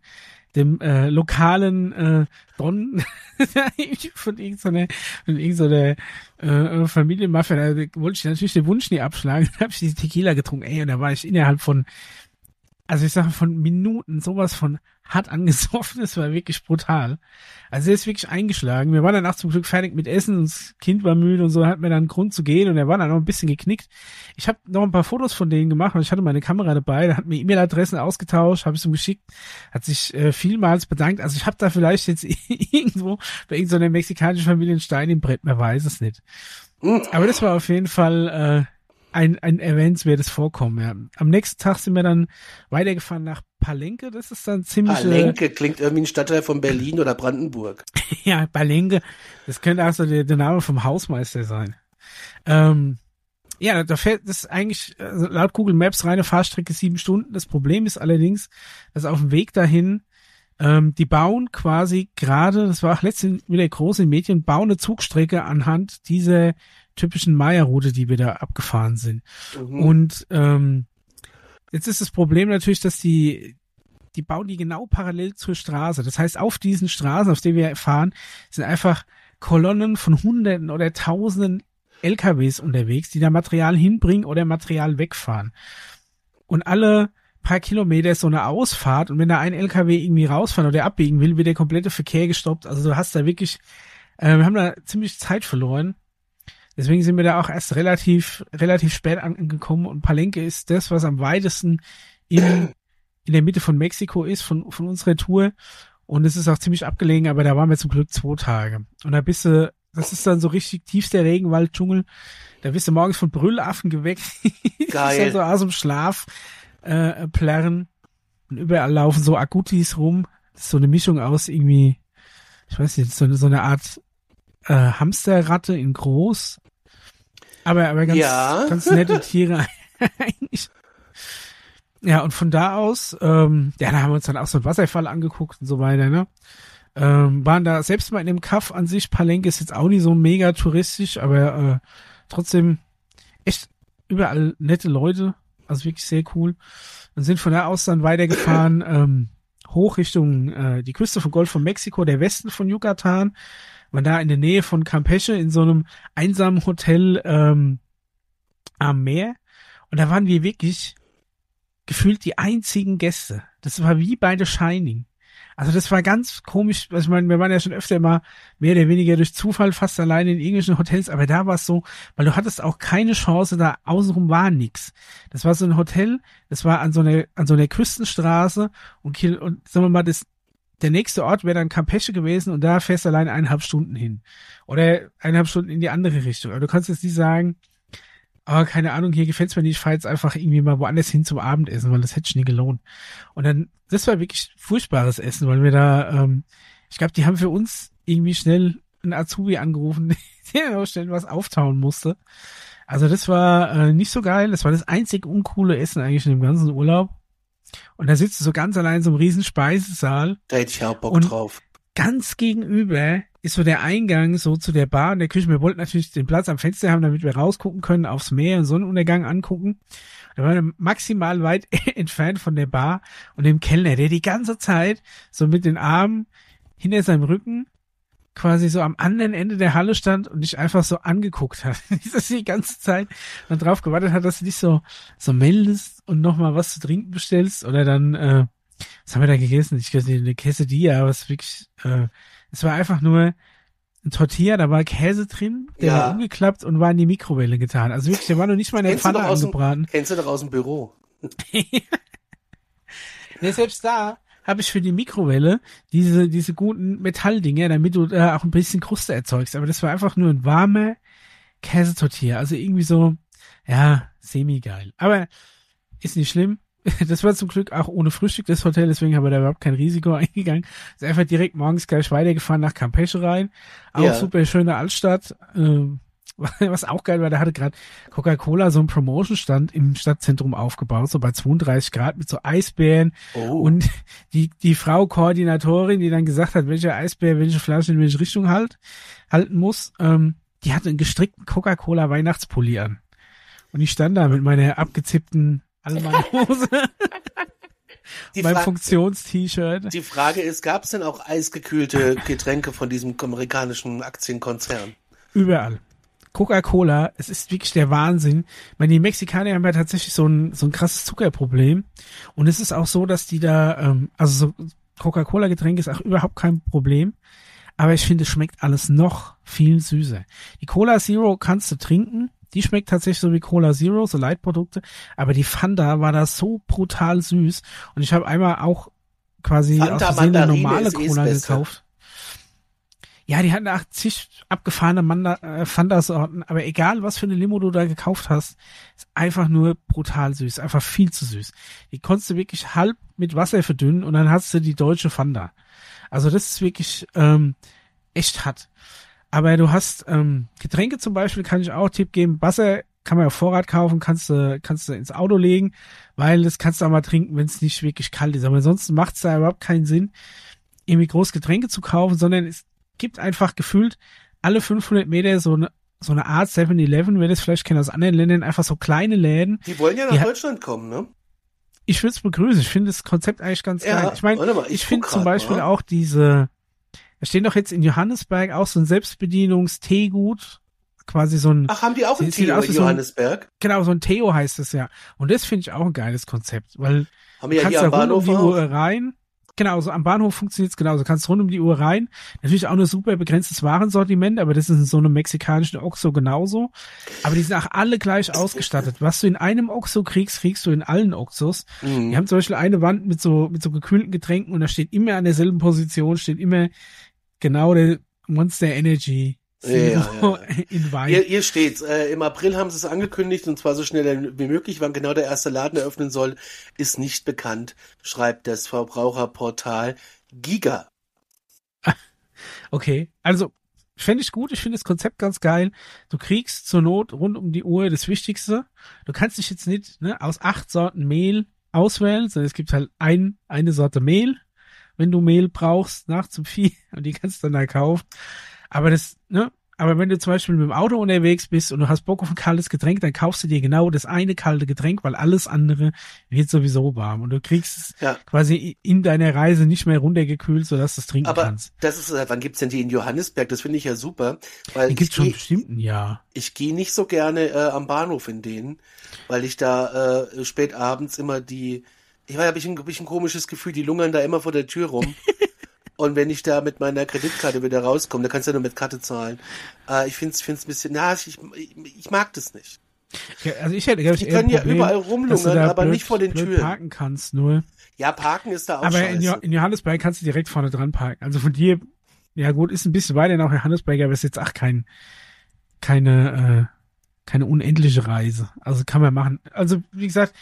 dem äh, lokalen äh, Don (laughs) von irgendeiner, von irgendeiner äh, Familienmafia, da wollte ich natürlich den Wunsch nie abschlagen. (laughs) Dann habe ich diese Tequila getrunken, ey, und da war ich innerhalb von, also ich sage von Minuten sowas von hart angesoffen, (laughs) das war wirklich brutal. Also er ist wirklich eingeschlagen. Wir waren danach zum Glück fertig mit Essen und das Kind war müde und so hat mir dann Grund zu gehen und er war dann noch ein bisschen geknickt. Ich habe noch ein paar Fotos von denen gemacht und ich hatte meine Kamera dabei, da hat mir E-Mail-Adressen ausgetauscht, habe ich ihm geschickt, hat sich äh, vielmals bedankt. Also ich habe da vielleicht jetzt (laughs) irgendwo bei irgendeiner so mexikanischen Familie einen Stein im Brett, man weiß es nicht. Aber das war auf jeden Fall äh, ein, ein erwähnenswertes Vorkommen, ja. Am nächsten Tag sind wir dann weitergefahren nach Palenke. Das ist dann ziemlich. Palenke klingt irgendwie ein Stadtteil von Berlin oder Brandenburg. (laughs) ja, Palenke. Das könnte auch so der, der Name vom Hausmeister sein. Ähm, ja, da fährt das eigentlich also laut Google Maps reine Fahrstrecke sieben Stunden. Das Problem ist allerdings, dass auf dem Weg dahin ähm, die bauen quasi gerade, das war auch letztens wieder große Medien, bauen eine Zugstrecke anhand dieser typischen Maya-Route, die wir da abgefahren sind. Mhm. Und ähm, jetzt ist das Problem natürlich, dass die die bauen die genau parallel zur Straße. Das heißt, auf diesen Straßen, auf denen wir fahren, sind einfach Kolonnen von Hunderten oder Tausenden LKWs unterwegs, die da Material hinbringen oder Material wegfahren. Und alle paar Kilometer ist so eine Ausfahrt und wenn da ein LKW irgendwie rausfahren oder abbiegen will, wird der komplette Verkehr gestoppt. Also du hast da wirklich, äh, wir haben da ziemlich Zeit verloren. Deswegen sind wir da auch erst relativ, relativ spät angekommen und Palenque ist das, was am weitesten in, in der Mitte von Mexiko ist, von, von unserer Tour. Und es ist auch ziemlich abgelegen, aber da waren wir zum Glück zwei Tage. Und da bist du, das ist dann so richtig tiefster Regenwald, Dschungel. Da bist du morgens von Brüllaffen geweckt. (laughs) Geil. ist so aus dem Schlaf äh, plärren. Und überall laufen so Agutis rum. Das ist so eine Mischung aus irgendwie, ich weiß nicht, so eine, so eine Art äh, Hamsterratte in groß. Aber, aber ganz, ja. ganz nette Tiere (laughs) eigentlich. Ja, und von da aus, ähm, ja, da haben wir uns dann auch so einen Wasserfall angeguckt und so weiter, ne? Ähm, waren da selbst mal in dem Kaff an sich, Palenque ist jetzt auch nicht so mega touristisch, aber äh, trotzdem echt überall nette Leute, also wirklich sehr cool. Und sind von da aus dann weitergefahren, (coughs) ähm, hoch Richtung äh, die Küste von Golf von Mexiko, der Westen von Yucatan. Waren da in der Nähe von Campeche in so einem einsamen Hotel ähm, am Meer. Und da waren wir wirklich gefühlt die einzigen Gäste. Das war wie bei The Shining. Also das war ganz komisch. Also ich meine, wir waren ja schon öfter mal mehr oder weniger durch Zufall fast alleine in englischen Hotels, aber da war es so, weil du hattest auch keine Chance, da außenrum war nix. Das war so ein Hotel, das war an so einer an so einer Küstenstraße und, und sagen wir mal, das der nächste Ort wäre dann Campeche gewesen und da fährst du allein eineinhalb Stunden hin. Oder eineinhalb Stunden in die andere Richtung. Aber du kannst jetzt nicht sagen, oh, keine Ahnung, hier gefällt's mir nicht, ich fahr jetzt einfach irgendwie mal woanders hin zum Abendessen, weil das hätte schon nie gelohnt. Und dann, das war wirklich furchtbares Essen, weil wir da, ähm, ich glaube, die haben für uns irgendwie schnell einen Azubi angerufen, (laughs) der auch schnell was auftauen musste. Also das war äh, nicht so geil, das war das einzig uncoole Essen eigentlich in dem ganzen Urlaub. Und da sitzt du so ganz allein in so einem riesen Speisesaal. Da hätte ich auch Bock drauf. Ganz gegenüber ist so der Eingang so zu der Bar und der Küche. Wir wollten natürlich den Platz am Fenster haben, damit wir rausgucken können, aufs Meer und Sonnenuntergang angucken. Da waren wir maximal weit (laughs) entfernt von der Bar und dem Kellner, der die ganze Zeit so mit den Armen hinter seinem Rücken quasi so am anderen Ende der Halle stand und dich einfach so angeguckt hat. (laughs) Die ganze Zeit dann drauf gewartet hat, dass du dich so, so meldest und nochmal was zu trinken bestellst oder dann, äh, was haben wir da gegessen? Ich weiß nicht, eine Quesadilla, was wirklich, äh, es war einfach nur ein Tortilla, da war Käse drin, der ja. war umgeklappt und war in die Mikrowelle getan. Also wirklich, der war noch nicht mal in der kennst Pfanne angebraten. Dem, kennst du doch aus dem Büro. (laughs) nee, selbst da habe ich für die Mikrowelle diese, diese guten Metalldinger, damit du da auch ein bisschen Kruste erzeugst. Aber das war einfach nur ein warmer Käsetortilla. Also irgendwie so, ja, semi-geil. Aber ist nicht schlimm. (laughs) Das war zum Glück auch ohne Frühstück das Hotel, deswegen haben wir da überhaupt kein Risiko (laughs) eingegangen. Ist einfach direkt morgens gleich weitergefahren nach Campeche rein. Auch ja. super schöne Altstadt. Ähm, (laughs) was auch geil war, da hatte gerade Coca-Cola so einen Promotion-Stand im Stadtzentrum aufgebaut, so bei 32 Grad mit so Eisbären. Oh. Und die, die Frau Koordinatorin, die dann gesagt hat, welcher Eisbär welche Flasche in welche Richtung halt, halten muss, ähm, die hatte einen gestrickten Coca-Cola Weihnachtspulli an. Und ich stand da mit meiner abgezippten Allmann-Hose. (laughs) Die mein Funktions-T-Shirt. Die Frage ist, gab es denn auch eisgekühlte Getränke von diesem amerikanischen Aktienkonzern? Überall. Coca-Cola, es ist wirklich der Wahnsinn. Ich meine, die Mexikaner haben ja tatsächlich so ein, so ein krasses Zuckerproblem. Und es ist auch so, dass die da, ähm, also so Coca-Cola-Getränke ist auch überhaupt kein Problem. Aber ich finde, es schmeckt alles noch viel süßer. Die Cola Zero kannst du trinken. Die schmeckt tatsächlich so wie Cola Zero, so Leitprodukte. Aber die Fanta war da so brutal süß. Und ich habe einmal auch quasi Fanta aus Versehen eine normale Cola gekauft. Ja, die hatten 80 abgefahrene Manda, äh, Fanta-Sorten, aber egal, was für eine Limo du da gekauft hast, ist einfach nur brutal süß, einfach viel zu süß. Die konntest du wirklich halb mit Wasser verdünnen und dann hast du die deutsche Fanta. Also das ist wirklich ähm, echt hart. Aber du hast ähm, Getränke zum Beispiel, kann ich auch Tipp geben. Wasser kann man auf Vorrat kaufen, kannst du, kannst du ins Auto legen, weil das kannst du auch mal trinken, wenn es nicht wirklich kalt ist. Aber ansonsten macht es da überhaupt keinen Sinn, irgendwie groß Getränke zu kaufen, sondern es gibt einfach gefühlt alle 500 Meter so eine so eine Art 7-Eleven, wenn es vielleicht kennt aus anderen Ländern, einfach so kleine Läden. Die wollen ja nach Deutschland kommen, ne? Ich würde es begrüßen. Ich finde das Konzept eigentlich ganz ja, geil. Ich meine, ich, ich finde zum Beispiel mal. auch diese, da stehen doch jetzt in Johannesberg auch so ein Selbstbedienungs-Teegut, quasi so ein. Ach, haben die auch ein Theo in Johannesberg? So ein, genau, so ein Theo heißt es ja. Und das finde ich auch ein geiles Konzept, weil haben wir ja kannst da rund um die Uhr rein. Genau, so am Bahnhof funktioniert's genauso. Kannst rund um die Uhr rein. Natürlich auch nur super begrenztes Warensortiment, aber das ist in so einem mexikanischen Oxo genauso. Aber die sind auch alle gleich ausgestattet. Was du in einem Oxo kriegst, kriegst du in allen Oxos. Mhm. Die haben zum Beispiel eine Wand mit so, mit so gekühlten Getränken und da steht immer an derselben Position, steht immer genau der Monster Energy ja, ja, ja. (laughs) Hier, hier steht's. Äh, Im April haben sie es angekündigt und zwar so schnell wie möglich. Wann genau der erste Laden eröffnen soll, ist nicht bekannt, schreibt das Verbraucherportal Giga. (laughs) Okay, also fände ich gut. Ich finde das Konzept ganz geil. Du kriegst zur Not rund um die Uhr das Wichtigste. Du kannst dich jetzt nicht ne, aus acht Sorten Mehl auswählen, sondern es gibt halt ein, eine Sorte Mehl, wenn du Mehl brauchst, nach zum Vieh (laughs) und die kannst du dann da kaufen. Aber das, ne? Aber wenn du zum Beispiel mit dem Auto unterwegs bist und du hast Bock auf ein kaltes Getränk, dann kaufst du dir genau das eine kalte Getränk, weil alles andere wird sowieso warm und du kriegst es ja. quasi in deiner Reise nicht mehr runtergekühlt, sodass du es trinken Aber kannst. das ist, äh, wann gibt's denn die in Johannesberg? Das finde ich ja super, weil die gibt's schon bestimmt ein Jahr. Ich gehe nicht so gerne äh, am Bahnhof in denen, weil ich da äh, spät abends immer die, ich weiß, habe ich, ein, hab ich ein komisches Gefühl, die lungern da immer vor der Tür rum. (laughs) Und wenn ich da mit meiner Kreditkarte wieder rauskomme, dann kannst du ja nur mit Karte zahlen. Äh, ich finde es ein bisschen, na, ich, ich, ich mag das nicht. Okay, also ich hätte, glaube ich, Die können ja überall rumlungern, aber blöd, nicht vor den Türen. parken kannst nur. Ja, parken ist da auch Aber in, jo in, Johannesburg kannst du direkt vorne dran parken. Also von dir, ja gut, ist ein bisschen weiter nach Johannesburg, aber ist jetzt auch kein, keine, äh, keine unendliche Reise. Also kann man machen. Also wie gesagt,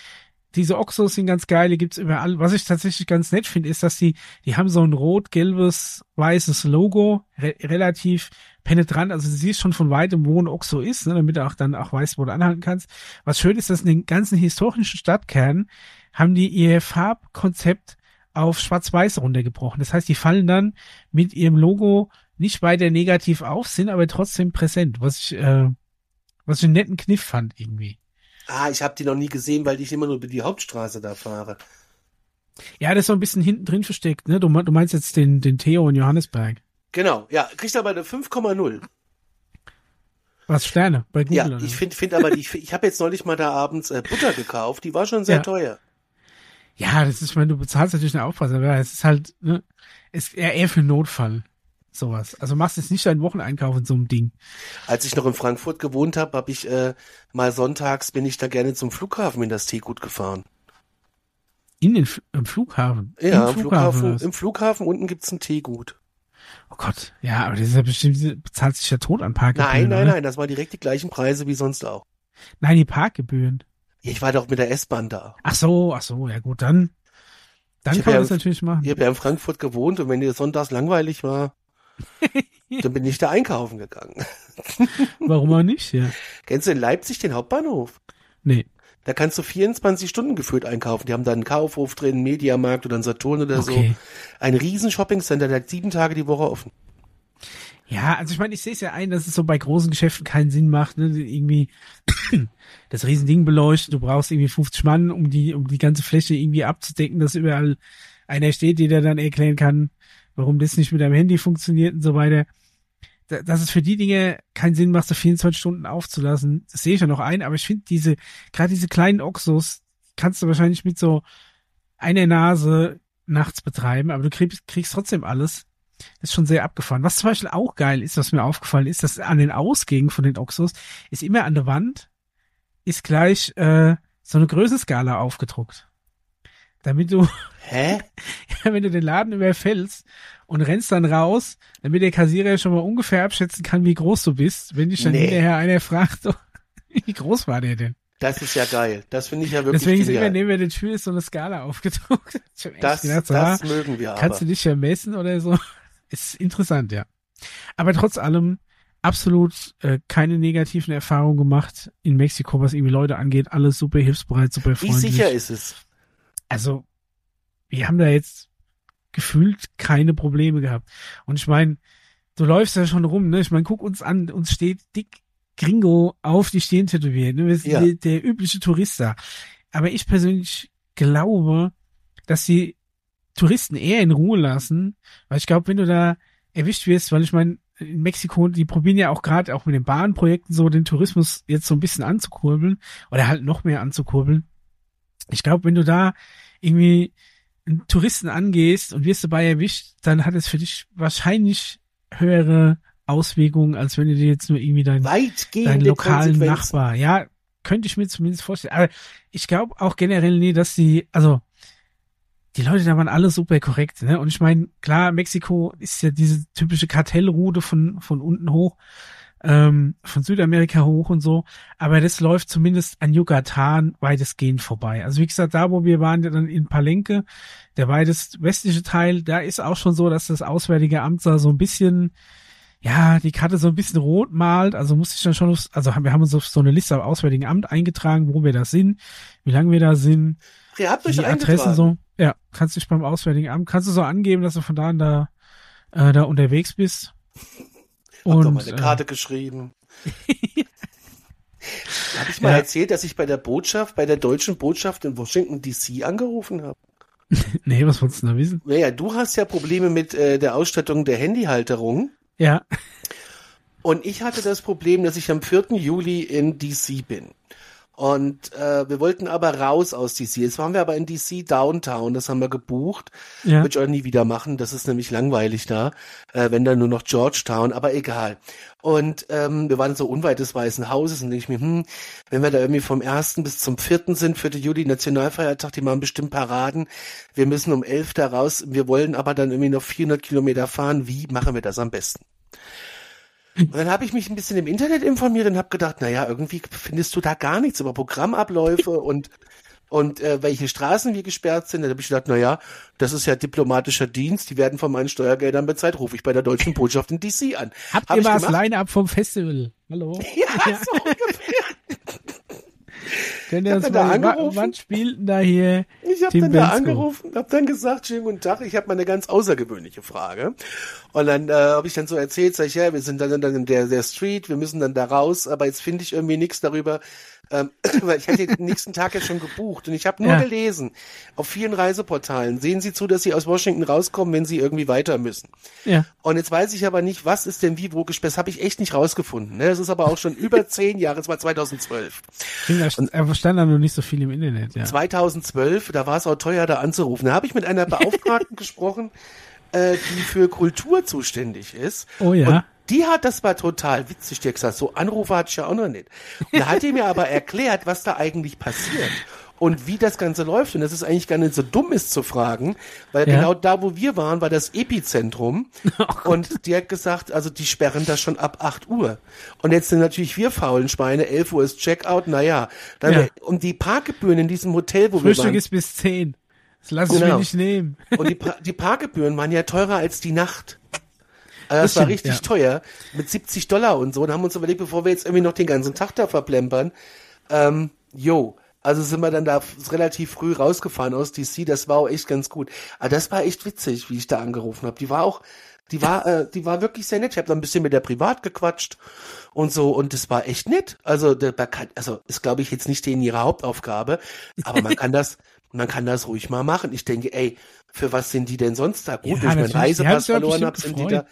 diese Oxos sind ganz geil, die gibt's überall. Was ich tatsächlich ganz nett finde, ist, dass die, die haben so ein rot-gelbes, weißes Logo, re relativ penetrant. Also du siehst schon von weitem, wo ein Oxo ist, ne, damit du auch dann auch weißt, wo du anhalten kannst. Was schön ist, dass in den ganzen historischen Stadtkernen haben die ihr Farbkonzept auf schwarz-weiß runtergebrochen. Das heißt, die fallen dann mit ihrem Logo nicht weiter negativ auf, sind aber trotzdem präsent, was ich, äh, was ich einen netten Kniff fand irgendwie. Ah, ich habe die noch nie gesehen, weil ich immer nur über die Hauptstraße da fahre. Ja, das ist so ein bisschen hinten drin versteckt, ne? Du, du meinst jetzt den, den Theo in Johannesberg. Genau, ja, kriegt aber eine 5,0. Was Sterne bei Google? Ja, ich finde find aber, die, ich, ich habe jetzt neulich mal da abends äh, Butter gekauft, die war schon sehr ja. teuer. Ja, das ist, ich meine, du bezahlst natürlich eine Aufpasse, aber es ist halt, ne, ist eher, eher für Notfall sowas. Also machst jetzt nicht deinen Wocheneinkauf in so einem Ding. Als ich noch in Frankfurt gewohnt habe, habe ich äh, mal sonntags bin ich da gerne zum Flughafen in das Teegut gefahren. In den im Flughafen? Ja, im Flughafen, Flughafen im Flughafen unten gibt's ein Teegut. Oh Gott, ja, aber das ist ja bestimmt, bezahlt sich ja tot an Parkgebühren. Nein, nein, oder? nein, das war direkt die gleichen Preise wie sonst auch. Nein, die Parkgebühren. Ich war doch mit der S-Bahn da. Ach so, ach so, ja gut, dann, dann kann man das natürlich machen. Ich habe ja in Frankfurt gewohnt und wenn dir sonntags langweilig war, (laughs) Dann bin ich da einkaufen gegangen. (laughs) Warum auch nicht, ja. Kennst du in Leipzig den Hauptbahnhof? Nee. Da kannst du 24 Stunden geführt einkaufen. Die haben da einen Kaufhof drin, einen Mediamarkt oder einen Saturn oder okay. so. Ein riesen Shoppingcenter, der hat sieben Tage die Woche offen. Ja, also ich meine, ich sehe es ja ein, dass es so bei großen Geschäften keinen Sinn macht, ne? irgendwie (clears throat) das Riesending beleuchtet. Du brauchst irgendwie 50 Mann, um die, um die ganze Fläche irgendwie abzudecken, dass überall einer steht, der dann erklären kann, warum das nicht mit deinem Handy funktioniert und so weiter. Dass es für die Dinge keinen Sinn macht, so 24 Stunden aufzulassen, das sehe ich ja noch ein, aber ich finde diese, gerade diese kleinen Oxos, kannst du wahrscheinlich mit so einer Nase nachts betreiben, aber du kriegst, kriegst trotzdem alles. Das ist schon sehr abgefahren. Was zum Beispiel auch geil ist, was mir aufgefallen ist, dass an den Ausgängen von den Oxos ist immer an der Wand ist gleich äh, so eine Größenskala aufgedruckt damit du, Hä? (laughs) (laughs) wenn du den Laden überfällst und rennst dann raus, damit der Kassierer schon mal ungefähr abschätzen kann, wie groß du bist, wenn dich dann Nee. hinterher einer fragt, (laughs) wie groß war der denn? Das ist ja geil. Das finde ich ja wirklich Deswegen ist immer genial. neben der Tür ist so eine Skala aufgedruckt. (laughs) Das, gedacht, das ah, mögen wir aber. kannst du dich ja messen oder so? Ist interessant, ja. Aber trotz allem absolut äh, keine negativen Erfahrungen gemacht in Mexiko, was irgendwie Leute angeht. Alles super hilfsbereit, super Wie freundlich. sicher ist es? also wir haben da jetzt gefühlt keine Probleme gehabt. Und ich meine, du läufst ja schon rum, ne? Ich meine, guck uns an, uns steht dick Gringo auf die Stirn tätowiert, ne? Wir sind Ja. der, der übliche Tourist da. Aber ich persönlich glaube, dass die Touristen eher in Ruhe lassen, weil ich glaube, wenn du da erwischt wirst, weil ich meine, in Mexiko, die probieren ja auch gerade auch mit den Bahnprojekten so den Tourismus jetzt so ein bisschen anzukurbeln oder halt noch mehr anzukurbeln. Ich glaube, wenn du da irgendwie Touristen angehst und wirst dabei erwischt, dann hat es für dich wahrscheinlich höhere Auswirkungen, als wenn du dir jetzt nur irgendwie dein, deinen Weitgehende lokalen. Nachbar, ja, könnte ich mir zumindest vorstellen. Aber ich glaube auch generell nie, dass die, also die Leute da waren alle super korrekt, ne? Und ich meine, klar, Mexiko ist ja diese typische Kartellroute von von unten hoch, ähm, von Südamerika hoch und so. Aber das läuft zumindest an Yucatan weitestgehend vorbei. Also wie gesagt, da wo wir waren, dann in Palenque, der weitest westliche Teil, da ist auch schon so, dass das Auswärtige Amt da so ein bisschen ja, die Karte so ein bisschen rot malt, also musste ich dann schon, aufs- also wir haben uns auf so eine Liste am Auswärtigen Amt eingetragen, wo wir da sind, wie lange wir da sind, Ihr habt euch die Adressen so. Ja, kannst dich beim Auswärtigen Amt, kannst du so angeben, dass du von da an da, äh, da unterwegs bist. Hab doch Und mal eine äh, Karte geschrieben. (laughs) Habe ich mal Ja. erzählt, dass ich bei der Botschaft, bei der deutschen Botschaft in Washington DC angerufen habe? (laughs) nee, was wolltest du da wissen? Naja, du hast ja Probleme mit äh, der Ausstattung der Handyhalterung. Ja, Und ich hatte das Problem, dass ich am 4. Juli in DC bin. Und äh, wir wollten aber raus aus DC. Jetzt waren wir aber in DC Downtown, das haben wir gebucht. ja, Würde ich auch nie wieder machen, das ist nämlich langweilig da, äh, wenn dann nur noch Georgetown, aber egal. Und ähm, wir waren so unweit des Weißen Hauses und denke ich mir, hm, wenn wir da irgendwie vom 1. bis zum 4. sind, 4. Juli, Nationalfeiertag, die machen bestimmt Paraden. Wir müssen um 11 da raus, wir wollen aber dann irgendwie noch 400 Kilometer fahren. Wie machen wir das am besten? Und dann habe ich mich ein bisschen im Internet informiert und habe gedacht, na ja, irgendwie findest du da gar nichts über Programmabläufe (laughs) und und äh, welche Straßen wie gesperrt sind. Dann habe ich gedacht, na ja, das ist ja diplomatischer Dienst, die werden von meinen Steuergeldern bezahlt, rufe ich bei der deutschen Botschaft in DC an. habt Hab ihr ich mal das gemacht. Line-Up vom Festival? Hallo? (laughs) Ja, so (laughs) ungefähr. Könnt ihr uns dann da mal, angerufen. wann spielten da hier Ich habe dann da angerufen, habe dann gesagt, schönen guten Tag, ich habe mal eine ganz außergewöhnliche Frage. Und dann äh, habe ich dann so erzählt, sag ich, ja, wir sind dann, dann in der, der Street, wir müssen dann da raus, aber jetzt finde ich irgendwie nichts darüber, ähm, (clears throat) weil ich hatte den nächsten Tag ja schon gebucht und ich habe nur Ja. gelesen, auf vielen Reiseportalen, sehen Sie zu, dass Sie aus Washington rauskommen, wenn Sie irgendwie weiter müssen. Ja. Und jetzt weiß ich aber nicht, was ist denn wie wo gesperrt. Das habe ich echt nicht rausgefunden. Ne? Das ist aber auch schon über (laughs) zehn Jahre, es war 2012. Stimmt, da st- da stand da noch nicht so viel im Internet, ja. 2012, da war es auch teuer, da anzurufen. Da habe ich mit einer Beauftragten (laughs) gesprochen, äh, die für Kultur zuständig ist. Oh ja. Und die hat, das war total witzig, die hat gesagt, so Anrufe hatte ich ja auch noch nicht. Und da hat die mir aber erklärt, was da eigentlich passiert. Und wie das Ganze läuft. Und das ist eigentlich gar nicht so dumm ist zu fragen, weil Ja. genau da, wo wir waren, war das Epizentrum. (laughs) und die hat gesagt, also die sperren das schon ab 8 Uhr. Und jetzt sind natürlich wir faulen Schweine, 11 Uhr ist Checkout, naja. Dann Ja. um die Parkgebühren in diesem Hotel, wo wir Frühstück waren. ist bis 10. Das lass ich Genau. mir nicht nehmen. Und die, (laughs) Pa- die Parkgebühren waren ja teurer als die Nacht. Also das, Das war richtig ja. teuer. Mit 70 Dollar und so. Und haben uns überlegt, bevor wir jetzt irgendwie noch den ganzen Tag da verplempern. Ähm, jo. Also sind wir dann da relativ früh rausgefahren aus DC. Das war auch echt ganz gut. Aber das war echt witzig, wie ich da angerufen habe. Die war auch, die war, äh, die war wirklich sehr nett. Ich habe da ein bisschen mit der privat gequatscht und so. Und das war echt nett. Also, der, man kann- also ist, glaube ich, jetzt nicht denen ihre Hauptaufgabe. Aber man kann (laughs) das, man kann das ruhig mal machen. Ich denke, ey, für was sind die denn sonst da? Gut, Ja, wenn ich meinen Reisepass verloren habe, sind die da.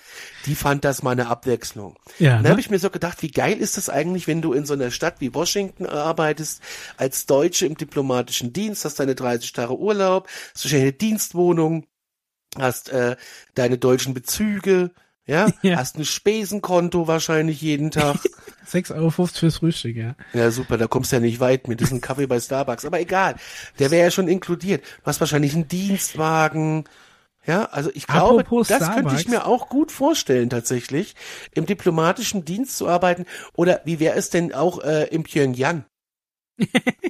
Die fand das mal eine Abwechslung. Ja, Dann ne? habe ich mir so gedacht, wie geil ist das eigentlich, wenn du in so einer Stadt wie Washington arbeitest, als Deutsche im diplomatischen Dienst, hast deine 30 Tage Urlaub, hast wahrscheinlich eine Dienstwohnung, hast äh, deine deutschen Bezüge, ja, (laughs) Ja. hast ein Spesenkonto wahrscheinlich jeden Tag. (laughs) 6,50 Euro fürs Frühstück, ja. Ja, super, da kommst du ja nicht weit mit diesem Kaffee bei Starbucks. Aber egal, der wäre ja schon inkludiert. Du hast wahrscheinlich einen Dienstwagen. Ja, also ich glaube, Apropos das könnte ich Starbucks. mir auch gut vorstellen, tatsächlich, im diplomatischen Dienst zu arbeiten. Oder wie wäre es denn auch äh, im Pyongyang? (laughs)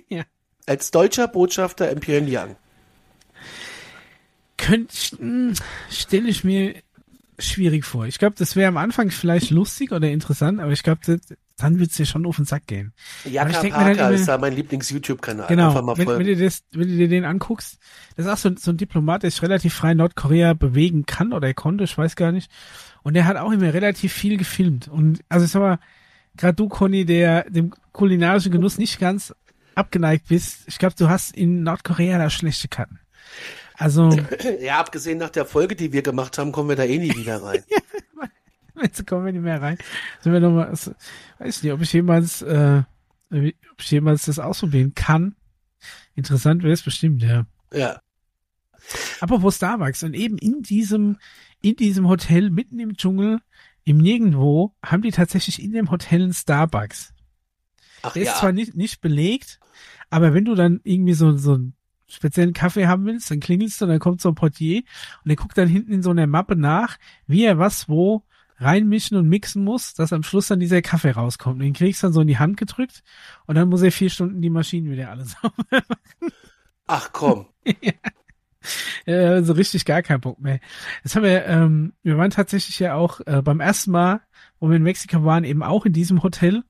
Ja. Als deutscher Botschafter im Pyongyang. Könnte, stelle ich mir schwierig vor. Ich glaube, das wäre am Anfang vielleicht lustig oder interessant, aber ich glaube, dann wird's dir schon auf den Sack gehen. Jaka dann Parker immer- ist da mein Lieblings-YouTube-Kanal. Genau, wenn, wenn, du das, wenn du dir den anguckst, das ist auch so, so ein Diplomat, der sich relativ frei in Nordkorea bewegen kann oder er konnte, ich weiß gar nicht. Und der hat auch immer relativ viel gefilmt. Und also ich sag mal, gerade du, Conny, der dem kulinarischen Genuss nicht ganz abgeneigt bist, ich glaube, du hast in Nordkorea da schlechte Karten. Also, (laughs) Ja, abgesehen nach der Folge, die wir gemacht haben, kommen wir da eh nie wieder rein. (laughs) jetzt kommen wir nicht mehr rein. Sind wir noch mal, also, weiß nicht, ob ich jemals, äh, ob ich jemals das ausprobieren kann. Interessant wäre es bestimmt, ja. ja. Apropos Starbucks und eben in diesem, in diesem Hotel mitten im Dschungel, im Nirgendwo, haben die tatsächlich in dem Hotel einen Starbucks. Ach Der ist ja. zwar nicht, nicht belegt, aber wenn du dann irgendwie so, so einen speziellen Kaffee haben willst, dann klingelst du und dann kommt so ein Portier und der guckt dann hinten in so einer Mappe nach, wie er was wo reinmischen und mixen muss, dass am Schluss dann dieser Kaffee rauskommt. Den kriegst du dann so in die Hand gedrückt und dann muss er vier Stunden die Maschinen wieder alles (laughs) sauber Ach komm. Ja, so richtig gar keinen Bock mehr. Das haben wir, ähm, wir waren tatsächlich ja auch äh, beim ersten Mal, wo wir in Mexiko waren, eben auch in diesem Hotel.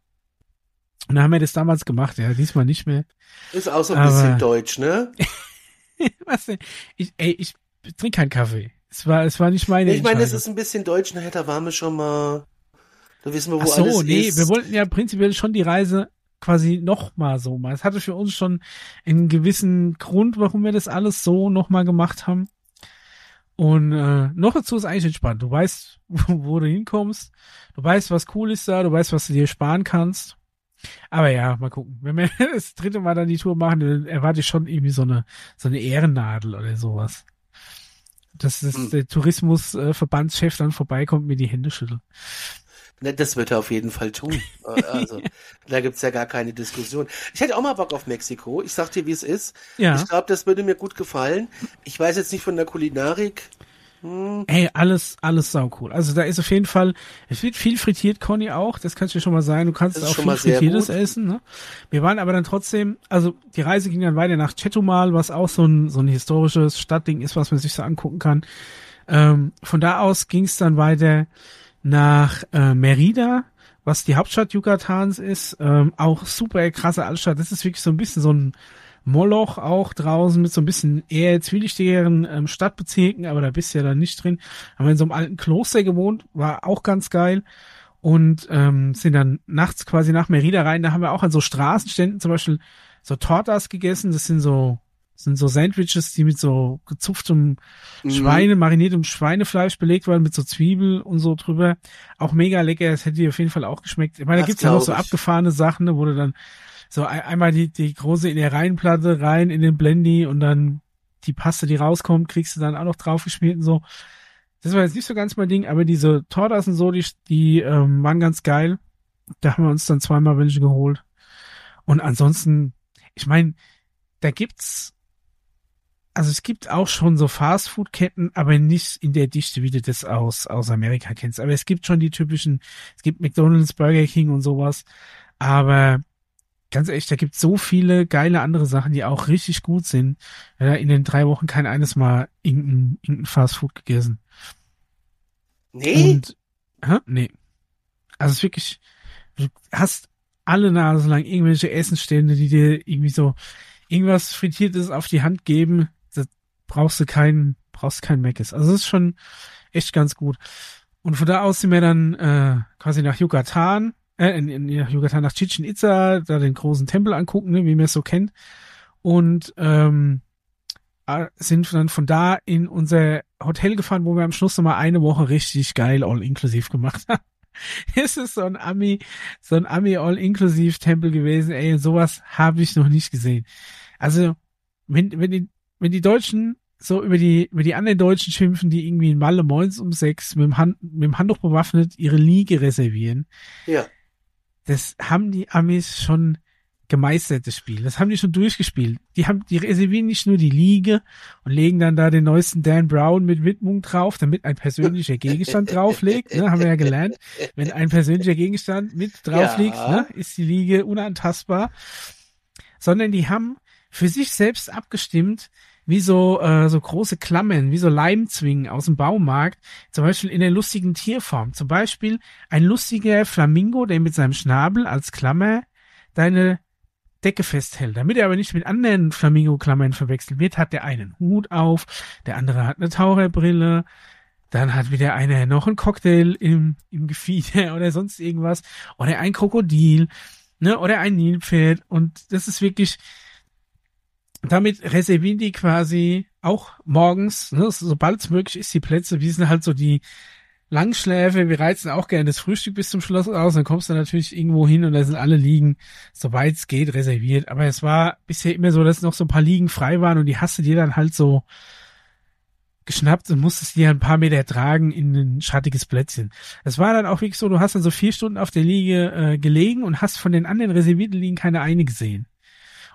Und da haben wir das damals gemacht, ja, diesmal nicht mehr. Ist auch so ein Aber- bisschen deutsch, ne? (laughs) Was denn? Ich, ey, ich trinke keinen Kaffee. Es war, es war nicht meine Ich meine, es ist ein bisschen deutsch, nachher da waren wir schon mal. Da wissen wir, wo Ach so, alles nee, ist. wir wollten ja prinzipiell schon die Reise quasi noch mal so mal. Es hatte für uns schon einen gewissen Grund, warum wir das alles so noch mal gemacht haben. Und äh, noch dazu ist eigentlich entspannt. Du weißt, (laughs) wo du hinkommst. Du weißt, was cool ist da. Du weißt, was du dir sparen kannst. Aber ja, mal gucken. Wenn wir (laughs) das dritte Mal dann die Tour machen, dann erwarte ich schon irgendwie so eine so eine Ehrennadel oder sowas. Dass das, Hm. der Tourismusverbandschef dann vorbeikommt und mir die Hände schüttelt. Ne, das wird er auf jeden Fall tun. (laughs) Äh, also, da gibt's ja gar keine Diskussion. Ich hätte auch mal Bock auf Mexiko. Ich sag dir, wie es ist. Ja. Ich glaube, das würde mir gut gefallen. Ich weiß jetzt nicht von der Kulinarik. Ey, alles, alles sau cool. Also da ist auf jeden Fall, es wird viel frittiert, Conny auch, das kannst du dir schon mal sagen. Du kannst auch viel frittiertes gut. essen. Ne? Wir waren aber dann trotzdem, also die Reise ging dann weiter nach Chetumal, was auch so ein, so ein historisches Stadtding ist, was man sich so angucken kann. Ähm, von da aus ging es dann weiter nach äh, Merida, was die Hauptstadt Yucatans ist. Ähm, auch super krasse Altstadt. Das ist wirklich so ein bisschen so ein Moloch auch draußen mit so ein bisschen eher zwielichtigeren ähm, Stadtbezirken, aber da bist du ja dann nicht drin. Haben wir in so einem alten Kloster gewohnt, war auch ganz geil. Und ähm, sind dann nachts quasi nach Merida rein. Da haben wir auch an so Straßenständen zum Beispiel so Tortas gegessen. Das sind so sind so Sandwiches, die mit so gezupftem Mhm. Schweine, mariniertem Schweinefleisch belegt waren, mit so Zwiebel und so drüber. Auch mega lecker, das hätte dir auf jeden Fall auch geschmeckt. Ich meine, da Das gibt's ja noch so abgefahrene Sachen, ne, wo du dann so ein, einmal die, die große in der Reihenplatte rein in den Blendy und dann die Paste, die rauskommt, kriegst du dann auch noch draufgeschmiert und so. Das war jetzt nicht so ganz mein Ding, aber diese Tortas und so, die, die ähm, waren ganz geil. Da haben wir uns dann zweimal welche geholt. Und ansonsten, ich meine, da gibt's, also es gibt auch schon so Fastfood-Ketten, aber nicht in der Dichte, wie du das aus, aus Amerika kennst. Aber es gibt schon die typischen, es gibt McDonald's, Burger King und sowas. Aber ganz ehrlich, da gibt so viele geile andere Sachen, die auch richtig gut sind. Ja, in den drei Wochen kein eines Mal irgendein, irgendein Fastfood gegessen. Nee? Und, hä? nee. Also es ist wirklich, du hast alle Nase lang irgendwelche Essenstände, die dir irgendwie so irgendwas Frittiertes auf die Hand geben. Da brauchst du keinen, brauchst keinen Meckes. Also es ist schon echt ganz gut. Und von da aus sind wir dann äh, quasi nach Yucatan, äh, in, in, Yucatan, nach Chichen Itza, da den großen Tempel angucken, ne, wie man es so kennt. Und ähm, äh, sind dann von da in unser Hotel gefahren, wo wir am Schluss nochmal eine Woche richtig geil all-inklusiv gemacht haben. (laughs) Es ist so ein Ami, so ein Ami all-inklusiv-Tempel gewesen, ey, sowas habe ich noch nicht gesehen. Also, wenn, wenn die, wenn die Deutschen so über die, über die anderen Deutschen schimpfen, die irgendwie in Malle moins um sechs mit dem, Hand, mit dem Handtuch bewaffnet ihre Liege reservieren, Ja. Das haben die Amis schon gemeistert, das Spiel. Das haben die schon durchgespielt. Die haben, die reservieren nicht nur die Liege und legen dann da den neuesten Dan Brown mit Widmung drauf, damit ein persönlicher Gegenstand (laughs) drauflegt, ne, haben wir ja gelernt. Wenn ein persönlicher Gegenstand mit drauf liegt, ja. ne, ist die Liege unantastbar. Sondern die haben für sich selbst abgestimmt, wie so, äh, so große Klammern, wie so Leimzwingen aus dem Baumarkt, zum Beispiel in der lustigen Tierform. Zum Beispiel ein lustiger Flamingo, der mit seinem Schnabel als Klammer deine Decke festhält. Damit er aber nicht mit anderen Flamingo-Klammern verwechselt wird, hat der einen Hut auf, der andere hat eine Taucherbrille, dann hat wieder einer noch einen Cocktail im, im Gefieder (laughs) oder sonst irgendwas, oder ein Krokodil, ne, oder ein Nilpferd und das ist wirklich, damit reservieren die quasi auch morgens, ne, sobald es möglich ist, die Plätze, wie sind halt so die Langschläfe, wir reizen auch gerne das Frühstück bis zum Schloss aus, dann kommst du natürlich irgendwo hin und da sind alle Liegen, soweit es geht, reserviert. Aber es war bisher immer so, dass noch so ein paar Liegen frei waren und die hast du dir dann halt so geschnappt und musstest dir ein paar Meter tragen in ein schattiges Plätzchen. Es war dann auch wirklich so, du hast dann so vier Stunden auf der Liege äh, gelegen und hast von den anderen reservierten Liegen keine eine gesehen.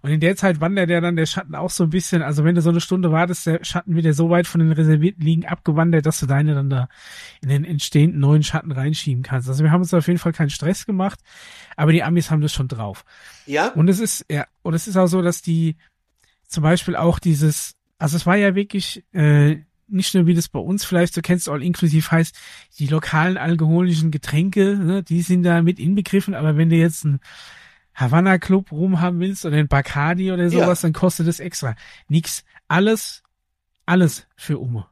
Und in der Zeit wandert ja dann der Schatten auch so ein bisschen, also wenn du so eine Stunde wartest, der Schatten wird ja so weit von den reservierten Liegen abgewandert, dass du deine dann da in den entstehenden neuen Schatten reinschieben kannst. Also wir haben uns auf jeden Fall keinen Stress gemacht, aber die Amis haben das schon drauf. Ja. Und es ist, ja, und es ist auch so, dass die zum Beispiel auch dieses, also es war ja wirklich, äh, nicht nur wie das bei uns vielleicht so kennst, all inklusiv heißt, die lokalen alkoholischen Getränke, ne, die sind da mit inbegriffen, aber wenn du jetzt ein Havana Club rumhaben willst oder den Bacardi oder sowas, ja. dann kostet es extra. Nix. Alles, alles für Umme.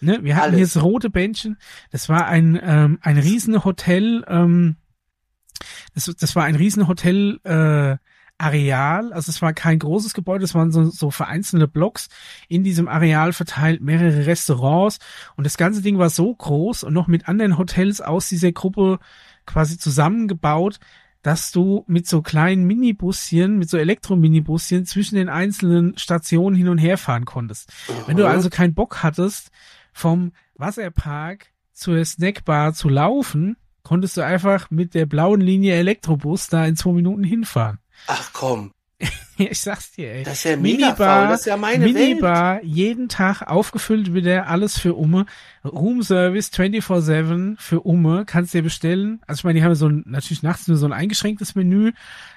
Ne? Wir hatten alles. hier das rote Bändchen. Das war ein, ähm, ein Riesenhotel, ähm, das, das war ein Riesenhotel, äh, Areal, also es war kein großes Gebäude, es waren so, so vereinzelte Blocks in diesem Areal verteilt, mehrere Restaurants und das ganze Ding war so groß und noch mit anderen Hotels aus dieser Gruppe quasi zusammengebaut, dass du mit so kleinen Minibusschen, mit so Elektrominibusschen zwischen den einzelnen Stationen hin und her fahren konntest. Aha. Wenn du also keinen Bock hattest, vom Wasserpark zur Snackbar zu laufen, konntest du einfach mit der blauen Linie Elektrobus da in zwei Minuten hinfahren. Ach komm. (laughs) ich sag's dir, ey. Das ist ja mega Minibar, das ist ja meine Minibar, Welt. jeden Tag aufgefüllt wieder, alles für Umme. Room Service 24-7 für Umme, kannst dir bestellen. Also ich meine, die haben so ein, natürlich nachts nur so ein eingeschränktes Menü,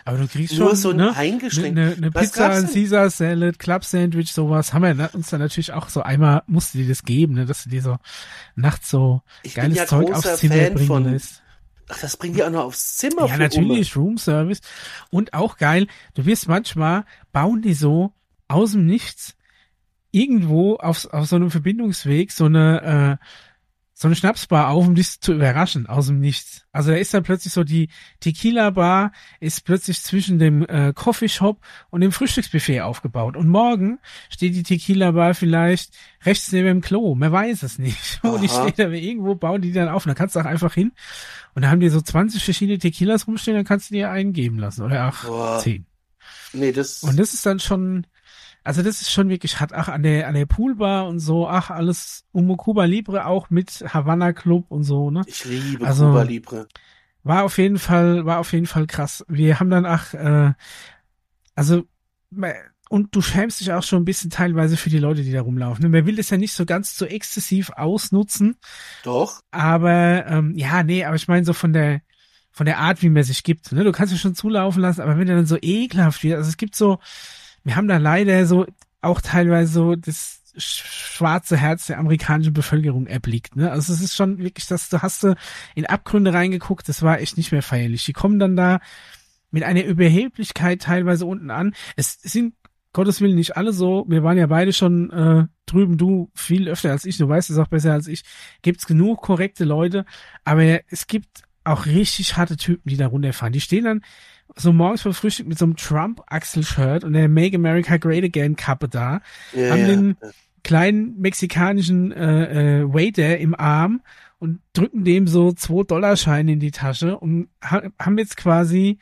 aber du kriegst nur schon so ein ne, eingeschränkt. Eine, eine Pizza, ein Caesar Salad, Club Sandwich, sowas. Haben wir uns dann natürlich auch so einmal, musste dir das geben, ne, dass du dir so nachts so ich geiles ja Zeug aufs Zimmer Fan bringen von, lässt. Ach, das bringen die auch noch aufs Zimmer. Ja, natürlich, Room Service. Und auch geil, du wirst manchmal, bauen die so aus dem Nichts irgendwo auf, auf so einem Verbindungsweg so eine, äh, so eine Schnapsbar auf, um dich zu überraschen, aus dem Nichts. Also da ist dann plötzlich so die Tequila-Bar ist plötzlich zwischen dem äh, Coffeeshop und dem Frühstücksbuffet aufgebaut. Und morgen steht die Tequila-Bar vielleicht rechts neben dem Klo. Man weiß es nicht. (laughs) Aha. Und die steht da irgendwo, bauen die dann auf. Und da kannst du auch einfach hin. Und da haben die so 20 verschiedene Tequilas rumstehen, dann kannst du dir einen geben lassen. Oder ach, Boah. 10. Nee, das. Und das ist dann schon, also das ist schon wirklich hat ach an der an der Poolbar und so, ach alles um Cuba Libre auch mit Havana Club und so, ne? Ich liebe also, Cuba Libre. War auf jeden Fall war auf jeden Fall krass. Wir haben dann ach äh, also und du schämst dich auch schon ein bisschen teilweise für die Leute, die da rumlaufen. Man will das ja nicht so ganz so exzessiv ausnutzen. Doch. Aber ähm, ja, nee, aber ich meine so von der von der Art, wie man sich gibt. Ne? Du kannst ja schon zulaufen lassen, aber wenn der dann so ekelhaft wird, also es gibt so wir haben da leider so auch teilweise so das schwarze Herz der amerikanischen Bevölkerung erblickt. Ne? Also es ist schon wirklich, dass du hast du in Abgründe reingeguckt, das war echt nicht mehr feierlich. Die kommen dann da mit einer Überheblichkeit teilweise unten an. Es sind Gottes Willen nicht alle so. Wir waren ja beide schon äh, drüben, du viel öfter als ich, du weißt es auch besser als ich. Gibt's genug korrekte Leute, aber es gibt auch richtig harte Typen, die da runterfahren. Die stehen dann so morgens vor Frühstück mit so einem Trump-Axel-Shirt und der Make America Great Again-Kappe da, ja, haben ja. den kleinen mexikanischen äh, äh, Waiter im Arm und drücken dem so zwei Dollarscheine in die Tasche und ha haben jetzt quasi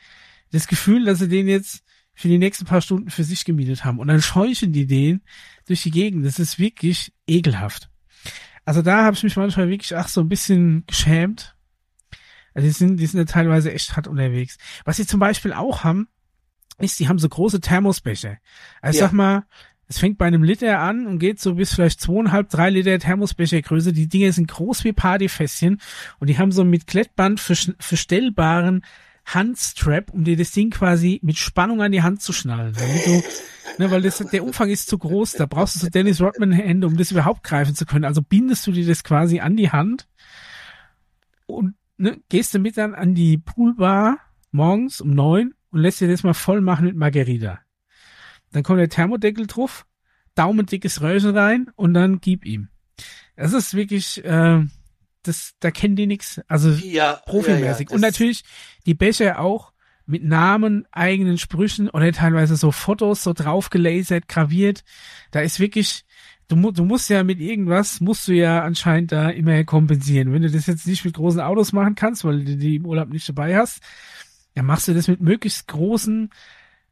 das Gefühl, dass sie den jetzt für die nächsten paar Stunden für sich gemietet haben. Und dann scheuchen die den durch die Gegend. Das ist wirklich ekelhaft. Also da habe ich mich manchmal wirklich ach so ein bisschen geschämt, Also die sind, die sind ja teilweise echt hart unterwegs. Was sie zum Beispiel auch haben, ist, die haben so große Thermosbecher. Also Ja. sag mal, es fängt bei einem Liter an und geht so bis vielleicht zweieinhalb, drei Liter Thermosbechergröße. Die Dinge sind groß wie Partyfässchen und die haben so mit Klettband verstellbaren Handstrap, um dir das Ding quasi mit Spannung an die Hand zu schnallen. Damit du, ne, weil das, der Umfang ist zu groß, da brauchst du so Dennis Rodman Hände, um das überhaupt greifen zu können. Also bindest du dir das quasi an die Hand und ne, gehst damit dann an die Poolbar morgens um neun und lässt dir das mal voll machen mit Margarita. Dann kommt der Thermodeckel drauf, daumendickes Röhrchen rein und dann gib ihm. Das ist wirklich, äh, das, da kennen die nix. Also Ja, profimäßig. ja, ja, und natürlich die Becher auch mit Namen, eigenen Sprüchen oder teilweise so Fotos so drauf gelasert, graviert. Da ist wirklich, du, du musst ja mit irgendwas, musst du ja anscheinend da immer kompensieren. Wenn du das jetzt nicht mit großen Autos machen kannst, weil du die im Urlaub nicht dabei hast, dann machst du das mit möglichst großen,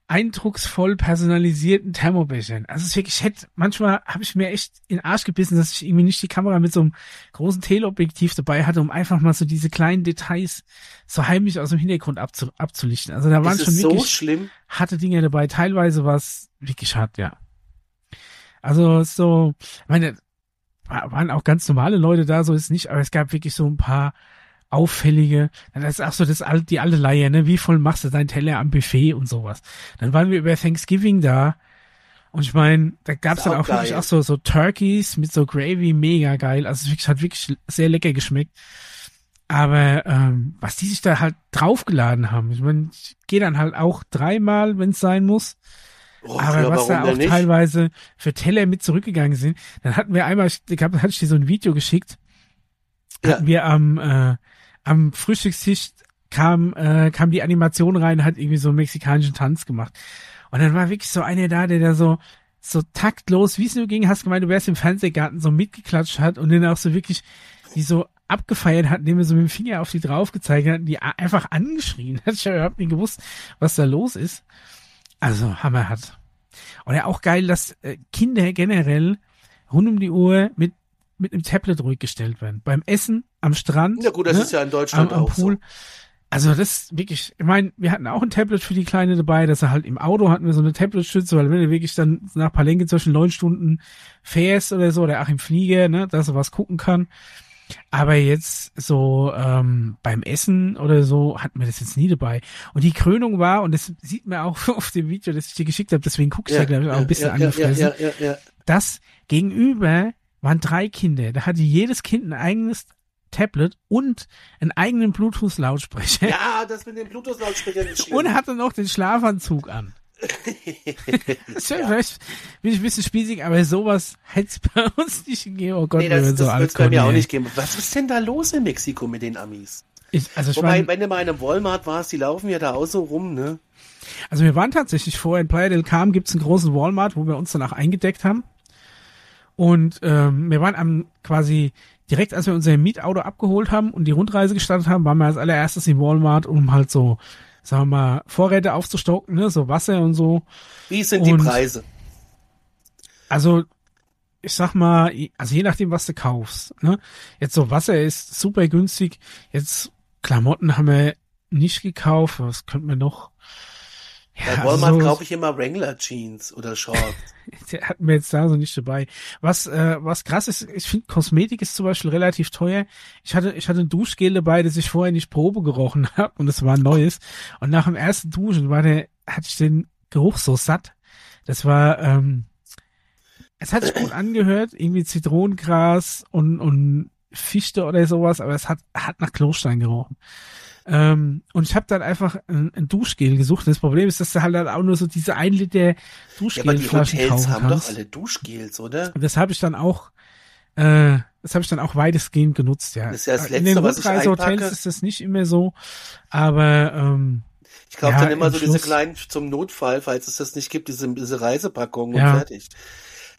eindrucksvoll personalisierten Thermobechern. Also es ist wirklich, ich hätte, manchmal habe ich mir echt in den Arsch gebissen, dass ich irgendwie nicht die Kamera mit so einem großen Teleobjektiv dabei hatte, um einfach mal so diese kleinen Details so heimlich aus dem Hintergrund abzu, abzulichten. Also da waren schon so wirklich schlimm? harte Dinge dabei. Teilweise war es wirklich hart, ja. Also so, ich meine, wa- waren auch ganz normale Leute da, so ist nicht, aber es gab wirklich so ein paar auffällige, dann ist auch so das alte, die alte Leier, ne, wie voll machst du deinen Teller am Buffet und sowas. Dann waren wir über Thanksgiving da und ich meine, da gab's dann auch auch wirklich auch so, so Turkeys mit so Gravy, mega geil. Also es wirklich, hat wirklich sehr lecker geschmeckt. Aber ähm, was die sich da halt draufgeladen haben, ich meine, ich gehe dann halt auch dreimal, wenn es sein muss. Oh, Aber ja, was da auch nicht? teilweise für Teller mit zurückgegangen sind, dann hatten wir einmal, ich glaub, hatte ich dir so ein Video geschickt, Ja. hatten wir am, äh, am Frühstückstisch kam, äh, kam die Animation rein, hat irgendwie so einen mexikanischen Tanz gemacht. Und dann war wirklich so einer da, der da so, so taktlos, wie es nur ging, hast gemeint, du wärst im Fernsehgarten so mitgeklatscht hat und den auch so wirklich, die so abgefeiert hat, indem er so mit dem Finger auf die drauf gezeigt hat, die einfach angeschrien hat. Ich habe überhaupt nicht gewusst, was da los ist. Also, hammerhart. Oder auch geil, dass äh, Kinder generell rund um die Uhr mit, mit einem Tablet ruhig gestellt werden. Beim Essen, am Strand. Ja gut, das ne? ist ja in am, Deutschland am auch Pool. so. Also das ist wirklich, ich meine, wir hatten auch ein Tablet für die Kleine dabei, dass er halt im Auto hatten wir so eine Tablet-Stütze, weil wenn du wirklich dann nach Palenque zwischen neun Stunden fährst oder so, oder auch im Flieger, ne, dass er was gucken kann. Aber jetzt so ähm, beim Essen oder so hatten wir das jetzt nie dabei. Und die Krönung war, und das sieht man auch (laughs) auf dem Video, das ich dir geschickt habe, deswegen guckst du ja, glaube ich, auch ein bisschen ja, ja, angefressen ja, ja, ja, ja. das gegenüber waren drei Kinder. Da hatte jedes Kind ein eigenes Tablet und einen eigenen Bluetooth-Lautsprecher Ja, das mit den Bluetooth-Lautsprechern ist schlimm. und hatte noch den Schlafanzug an. (laughs) Das Vielleicht bin ich ein bisschen spießig, aber sowas hätte es (laughs) bei uns nicht gegeben. Oh Gott, nee, das, wären so das alt wird's bei mir auch nicht geben. Was ist denn da los in Mexiko mit den Amis? Ich, also, Wobei, wenn du mal in einem Walmart warst, die laufen ja da auch so rum, ne? also wir waren tatsächlich vorher in Playa del Carmen, gibt's einen großen Walmart, wo wir uns danach eingedeckt haben. Und ähm, wir waren am quasi direkt, als wir unser Mietauto abgeholt haben und die Rundreise gestartet haben, waren wir als allererstes in Walmart, um halt so, sagen wir mal, Vorräte aufzustocken, ne, so Wasser und so. Wie sind die Und- Preise? Also ich sag mal, also je nachdem, was du kaufst. Ne? Jetzt so Wasser ist super günstig. Jetzt Klamotten haben wir nicht gekauft. Was könnten wir noch? Bei Ja, Walmart also so, kaufe ich immer Wrangler Jeans oder Shorts. (laughs) der hatten wir jetzt da so nicht dabei. Was, äh, was krass ist, ich finde Kosmetik ist zum Beispiel relativ teuer. Ich hatte, ich hatte ein Duschgel dabei, das ich vorher nicht Probe gerochen (laughs) habe und es war ein neues. Und nach dem ersten Duschen war der, hatte ich den Geruch so satt. Das war, ähm, es hat sich gut (clears throat) angehört, irgendwie Zitronengras und, und Fichte oder sowas, aber es hat, hat nach Klostein gerochen. Ähm, und ich habe dann einfach ein, ein Duschgel gesucht. Das Problem ist, dass du halt dann auch nur so diese ein Liter ja, aber die Hotels haben kannst. doch alle Duschgels, oder? Und das habe ich dann auch, äh, das habe ich dann auch weitestgehend genutzt, ja. Das ist ja das In den Letzte, was ich Rundreisehotels ist das nicht immer so, aber ähm, Ich kaufe Ja, dann immer im so diese Schluss- kleinen zum Notfall, falls es das nicht gibt, diese, diese Reisepackungen Ja. und fertig.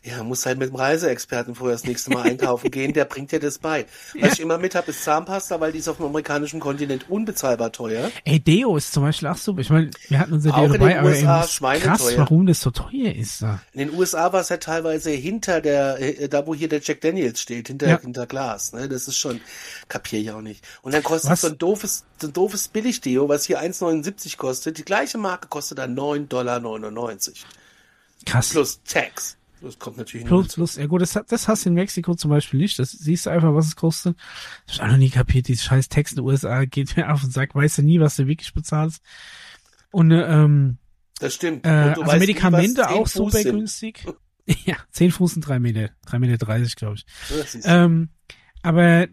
Ja, muss halt mit dem Reiseexperten vorher das nächste Mal einkaufen gehen, der bringt dir das bei. (laughs) Was ja. ich immer mit habe, ist Zahnpasta, weil die ist auf dem amerikanischen Kontinent unbezahlbar teuer. Ey, Deo ist zum Beispiel auch super. Ich meine, wir hatten unser Deo auch dabei, aber USA ey, krass, teuer. warum das so teuer ist. Da. In den USA war es ja teilweise hinter der, äh, da wo hier der Jack Daniels steht, hinter, ja. hinter Glas. Ne? Das ist schon, kapier ich auch nicht. Und dann kostet was? so ein doofes, so ein doofes Billig-Deo, was hier 1,79 kostet. Die gleiche Marke kostet dann 9,99 Dollar. Krass. Plus Tax. Das kommt natürlich plus, nicht. Plus, ja gut, das, das hast du in Mexiko zum Beispiel nicht. Das siehst du einfach, was es kostet. Das hab ich auch noch nie kapiert. Dieses scheiß Text in den USA geht mir auf und sagt, weißt du nie, was du wirklich bezahlst. Und, ähm, das stimmt. Äh, also Medikamente nie, auch super günstig. (laughs) ja, 10 Fuß und 3 Meter. 3 Meter 30, glaube ich. Ähm, aber,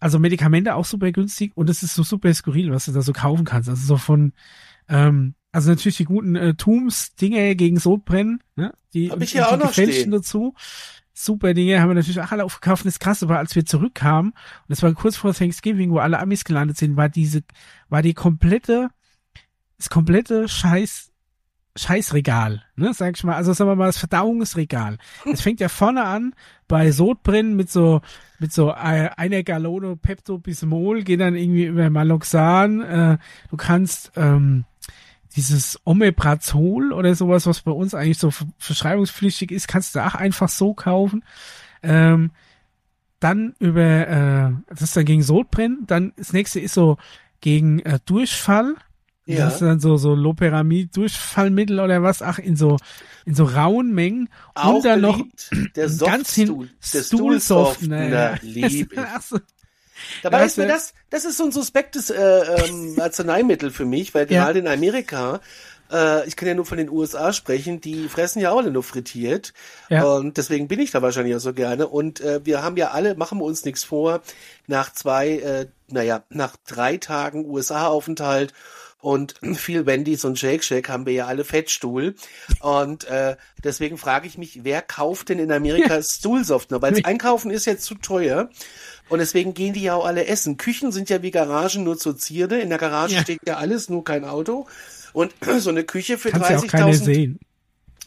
also Medikamente auch super günstig und es ist so super skurril, was du da so kaufen kannst. Also so von, ähm, also natürlich die guten äh, Tums-Dinge gegen Sodbrennen, ne? Die, Hab ich ja auch noch stehen. dazu. Super Dinge haben wir natürlich auch alle aufgekauft. Das krasse war, als wir zurückkamen, und das war kurz vor Thanksgiving, wo alle Amis gelandet sind, war diese, war die komplette, das komplette Scheiß, Scheißregal, ne, sag ich mal. Also sagen wir mal, das Verdauungsregal. Es fängt ja vorne an bei Sodbrennen mit so, mit so äh, einer Gallone Pepto-Bismol, geht dann irgendwie über Maloxan. Äh, du kannst, ähm, dieses Omeprazol oder sowas, was bei uns eigentlich so verschreibungspflichtig ist, kannst du auch einfach so kaufen. Ähm, dann über, äh, das ist dann gegen Sodbrennen. Dann das nächste ist so gegen äh, Durchfall. Ja. Das ist dann so, so Loperamid, Durchfallmittel oder was, ach, in so, in so rauen Mengen. Auch und dann noch der ganz hin, der Stuhlsoftener. Lieb (laughs) ich. Dabei ist mir das, das ist so ein suspektes äh, ähm, (laughs) Arzneimittel für mich, weil ja. gerade in Amerika, äh, ich kann ja nur von den USA sprechen, die fressen ja auch alle nur frittiert. Ja. Und deswegen bin ich da wahrscheinlich auch so gerne. Und äh, wir haben ja alle, machen wir uns nichts vor, nach zwei, äh, naja, nach drei Tagen USA-Aufenthalt und (clears throat) viel Wendy's und Shake Shake haben wir ja alle Fettstuhl. Und äh, deswegen frage ich mich, wer kauft denn in Amerika Stuhlsoftner? Weil das Einkaufen ist jetzt zu teuer. Und deswegen gehen die ja auch alle essen. Küchen sind ja wie Garagen nur zur Zierde. In der Garage ja. steht ja alles, nur kein Auto. Und (clears throat) so eine Küche für 30.000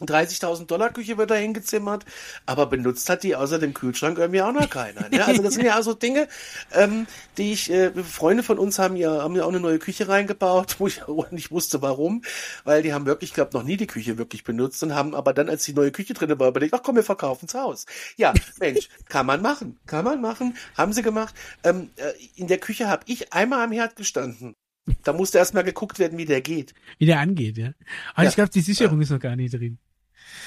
30.000 Dollar Küche wird da hingezimmert, aber benutzt hat die außer dem Kühlschrank irgendwie auch noch keiner. Ne? Also das sind ja also Dinge, ähm, die ich, äh, Freunde von uns haben ja, haben ja auch eine neue Küche reingebaut, wo ich auch nicht wusste warum, weil die haben wirklich, glaube noch nie die Küche wirklich benutzt und haben aber dann, als die neue Küche drin war, überlegt, ach komm, wir verkaufen's Haus. Ja, Mensch, (laughs) kann man machen, kann man machen, haben sie gemacht. Ähm, äh, in der Küche habe ich einmal am Herd gestanden. Da musste erstmal geguckt werden, wie der geht. Wie der angeht, ja. Aber ja. ich glaube, die Sicherung ja. ist noch gar nicht drin.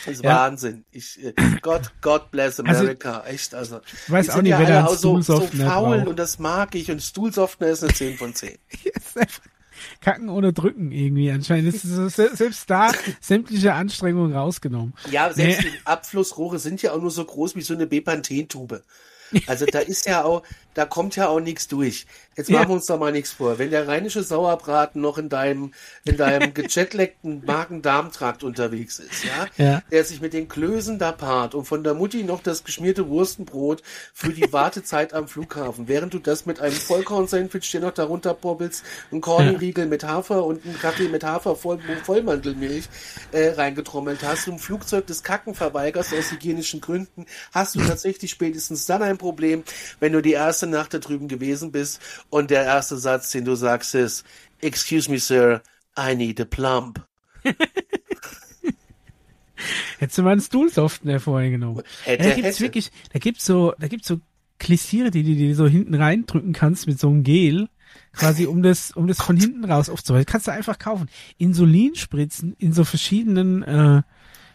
Das ist ja. Wahnsinn. Ich, äh, God, God bless also, America. Also, Echt, also. Ich weiß auch nicht, wer da so, so faul und das mag ich und Stuhlsoftner ist eine 10 von 10. (laughs) Kacken ohne Drücken irgendwie anscheinend. Ist selbst da sämtliche Anstrengungen rausgenommen. Ja, selbst nee. die Abflussrohre sind ja auch nur so groß wie so eine Bepanthen-Tube. Also da ist ja auch, da kommt ja auch nichts durch. Jetzt machen ja. wir uns doch mal nichts vor. Wenn der rheinische Sauerbraten noch in deinem, in deinem (laughs) gejetleckten Magen-Darm-Trakt unterwegs ist, ja? ja, der sich mit den Klößen da paart und von der Mutti noch das geschmierte Wurstenbrot für die Wartezeit am Flughafen, während du das mit einem Vollkorn-Sandwich dir noch darunter pobbelst, ein Corny-Riegel mit Hafer und einen Kaffee mit Hafer voll, Vollmantelmilch äh, reingetrommelt hast, du im Flugzeug das Kacken verweigerst aus hygienischen Gründen, hast du tatsächlich spätestens dann ein Problem, wenn du die erste Nacht da drüben gewesen bist und der erste Satz, den du sagst, ist, Excuse me, Sir, I need a plump. (laughs) Hättest du mal einen Stuhlsoftener vorher genommen. Hätte, ja, da gibt's hätte. wirklich, da gibt's so, da gibt's so Klissiere, die du dir so hinten reindrücken kannst mit so einem Gel, quasi um das, um das von hinten raus aufzuhalten. Kannst du einfach kaufen. Insulinspritzen in so verschiedenen, äh,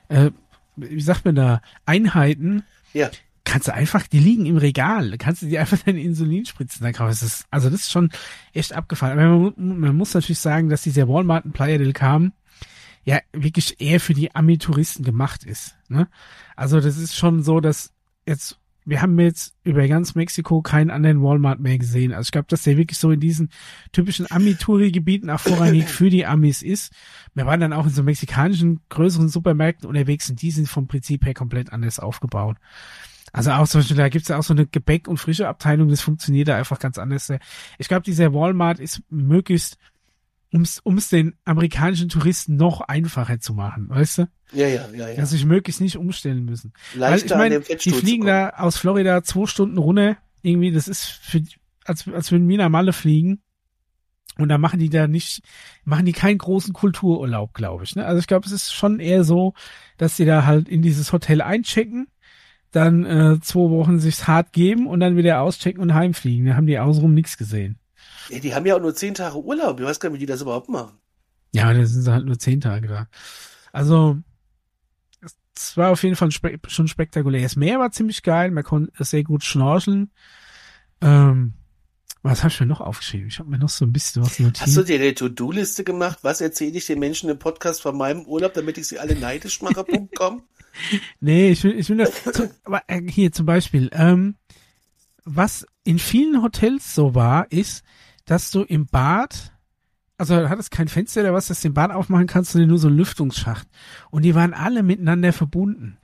äh, wie sagt man da, Einheiten. Ja kannst du einfach, die liegen im Regal, kannst du dir einfach deine Insulinspritzen dann kaufen. Das ist, also das ist schon echt abgefallen. Aber man, man muss natürlich sagen, dass dieser Walmart und Playa del Carmen ja wirklich eher für die Ami-Touristen gemacht ist. Ne? Also das ist schon so, dass jetzt wir haben jetzt über ganz Mexiko keinen anderen Walmart mehr gesehen. Also ich glaube, dass der wirklich so in diesen typischen Ami-Touri-Gebieten auch vorrangig für die Amis ist. Wir waren dann auch in so mexikanischen größeren Supermärkten unterwegs und die sind vom Prinzip her komplett anders aufgebaut. Also auch zum Beispiel, da gibt's ja auch so eine Gebäck- und frische Abteilung, das funktioniert da einfach ganz anders. Ich glaube, dieser Walmart ist möglichst ums ums den amerikanischen Touristen noch einfacher zu machen, weißt du? Ja, ja, ja, ja. Dass sich möglichst nicht umstellen müssen. Weil Leichter ich an meine, dem die fliegen da aus Florida zwei Stunden runter. Irgendwie, das ist für, als, als würden wir nach Malle fliegen. Und da machen die da nicht, machen die keinen großen Kultururlaub, glaube ich. Ne? Also ich glaube, es ist schon eher so, dass sie da halt in dieses Hotel einchecken, dann äh, zwei Wochen sich's hart geben und dann wieder auschecken und heimfliegen. Da haben die außenrum nichts gesehen. Ja, die haben ja auch nur zehn Tage Urlaub. Ich weiß gar nicht, wie die das überhaupt machen. Ja, da sind sie halt nur zehn Tage da. Also, es war auf jeden Fall spe schon spektakulär. Das Meer war ziemlich geil, man konnte sehr gut schnorcheln. Ähm, was habe ich mir noch aufgeschrieben? Ich habe mir noch so ein bisschen was notiert. Hast du dir eine To-Do-Liste gemacht? Was erzähle ich den Menschen im Podcast von meinem Urlaub, damit ich sie alle neidisch mache? Com? (laughs) Nee, ich will, ich will das, zu, aber äh, hier zum Beispiel, ähm, was in vielen Hotels so war, ist, dass du im Bad, also da hat es kein Fenster oder was, dass du den Bad aufmachen kannst, sondern nur so einen Lüftungsschacht. Und die waren alle miteinander verbunden.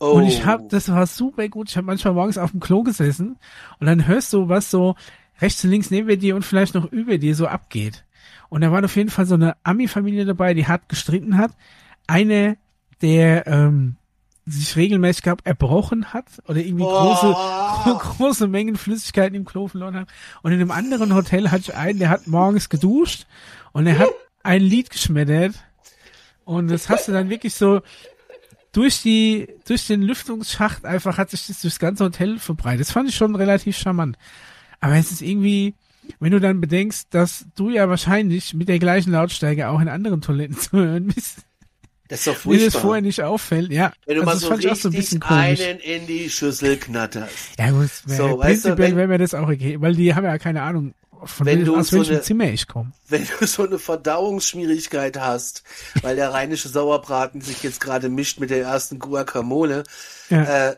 Oh. Und ich hab, das war super gut. Ich habe manchmal morgens auf dem Klo gesessen und dann hörst du, was so rechts und links neben dir und vielleicht noch über dir so abgeht. Und da war auf jeden Fall so eine Ami-Familie dabei, die hart gestritten hat. Eine, der ähm, sich regelmäßig gab, erbrochen hat oder irgendwie große, Oh. (laughs) große Mengen Flüssigkeiten im Klo verloren hat. Und in einem anderen Hotel hatte ich einen, der hat morgens geduscht und er hat (laughs) ein Lied geschmettert. Und das hast du dann wirklich so durch die, durch den Lüftungsschacht einfach hat sich das durchs ganze Hotel verbreitet. Das fand ich schon relativ charmant. Aber es ist irgendwie, wenn du dann bedenkst, dass du ja wahrscheinlich mit der gleichen Lautstärke auch in anderen Toiletten (laughs) zu hören bist, Das ist doch mir das furchtbar. vorher nicht auffällt, ja. Wenn du Also mal so fand ich auch so ein richtig bisschen komisch. einen in die Schüssel knatterst. Ja gut, So, weißt du, prinzipiell wenn- wäre mir das auch okay, weil die haben ja keine Ahnung, von Wenn du aus so welchem eine- Zimmer ich komme. Wenn du so eine Verdauungsschwierigkeit hast, weil der rheinische Sauerbraten sich jetzt gerade mischt mit der ersten Guacamole Ja. äh,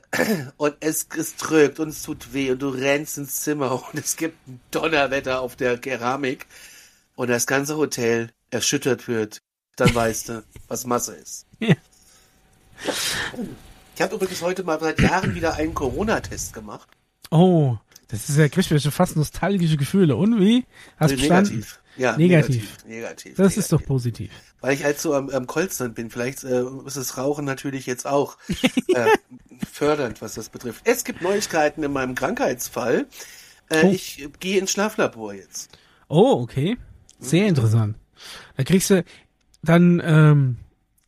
und es, es drückt und es tut weh und du rennst ins Zimmer und es gibt ein Donnerwetter auf der Keramik und das ganze Hotel erschüttert wird, dann weißt du, was Masse ist. Ja. Ich habe übrigens heute mal seit Jahren wieder einen Corona-Test gemacht. Oh, das ist ja, kriegt mir schon fast nostalgische Gefühle. Und wie? Hast du negativ. Ja, Negativ. negativ. Negativ. Das negativ. ist doch positiv. Weil ich halt so am, am Kolstern bin. Vielleicht äh, ist das Rauchen natürlich jetzt auch (laughs) äh, fördernd, was das betrifft. Es gibt Neuigkeiten in meinem Krankheitsfall. Äh, Oh. Ich gehe ins Schlaflabor jetzt. Oh, okay. Sehr interessant. Da kriegst du dann ähm,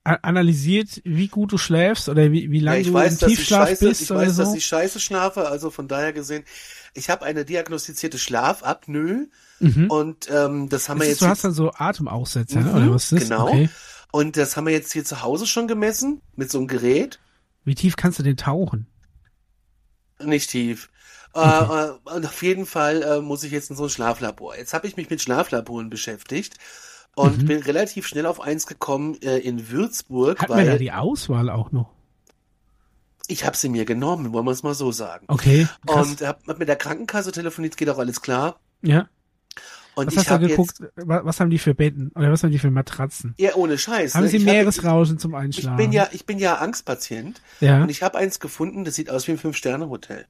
analysiert, wie gut du schläfst oder wie, wie Ja, lange ich du weiß, im Tiefschlaf scheiße, bist ich weiß, so. dass ich scheiße schlafe, also von daher gesehen, ich habe eine diagnostizierte Schlafapnoe und ähm, das haben wir jetzt du hast dann so Atemaussetzer? Mhm, oder was ist das? Genau. Okay. und das haben wir jetzt hier zu Hause schon gemessen mit so einem Gerät. Wie tief kannst du denn tauchen? Nicht tief. Äh, äh, und auf jeden Fall äh, muss ich jetzt in so ein Schlaflabor. Jetzt habe ich mich mit Schlaflaboren beschäftigt und Mhm. bin relativ schnell auf eins gekommen äh, in Würzburg, Hat man da weil die Auswahl auch noch? Ich habe sie mir genommen, wollen wir es mal so sagen. Okay. Krass. Und habe hab mit der Krankenkasse telefoniert, geht auch alles klar. ja. Und Was ich habe geguckt? jetzt wa- Was haben die für Betten? Oder was haben die für Matratzen? ja ohne Scheiß. Haben ne? sie ich hab- Meeresrauschen zum Einschlafen? ich bin ja ich bin ja Angstpatient Ja. und ich habe eins gefunden, das sieht aus wie ein Fünf Sterne Hotel.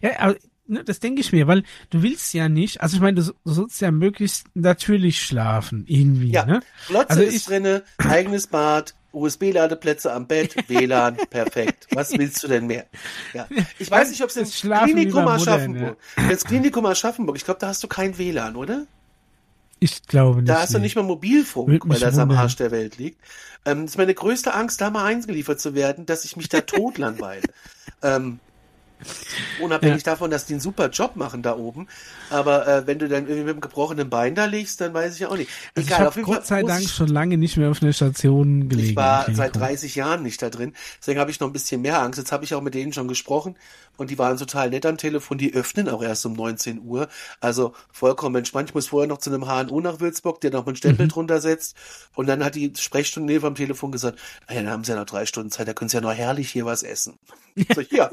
Ja, aber, ne, das denke ich mir, weil du willst ja nicht, also ich meine, du, du sollst ja möglichst natürlich schlafen, irgendwie, Ja, ne? Glotze Also ist ich- drinne, eigenes Bad, USB-Ladeplätze am Bett, (laughs) WLAN, perfekt. Was willst du denn mehr? Ja. Ich weiß nicht, ob es im Klinikum Aschaffenburg, das Klinikum Aschaffenburg, ich glaube, da hast du kein WLAN, oder? Ich glaube nicht. Da hast du nicht mal Mobilfunk, weil das am wundern. Arsch der Welt liegt. Ähm, das ist meine größte Angst, da mal eingeliefert zu werden, dass ich mich da (laughs) tot langweile. ähm, (laughs) unabhängig davon, dass die einen super Job machen da oben. Aber äh, wenn du dann irgendwie mit einem gebrochenen Bein da liegst, dann weiß ich ja auch nicht. Also Egal, ich habe Gott sei Dank schon lange nicht mehr auf einer Station gelegen. ich war seit Klinikum. 30 Jahren nicht da drin. Deswegen habe ich noch ein bisschen mehr Angst. Jetzt habe ich auch mit denen schon gesprochen und die waren total nett am Telefon. Die öffnen auch erst um 19 Uhr. Also vollkommen entspannt. Ich muss vorher noch zu einem HNO nach Würzburg, der noch einen Stempel Mhm. drunter setzt. Und dann hat die Sprechstunde neben am Telefon gesagt, ah ja, dann haben sie ja noch drei Stunden Zeit, da können sie ja noch herrlich hier was essen. (laughs) So, ja.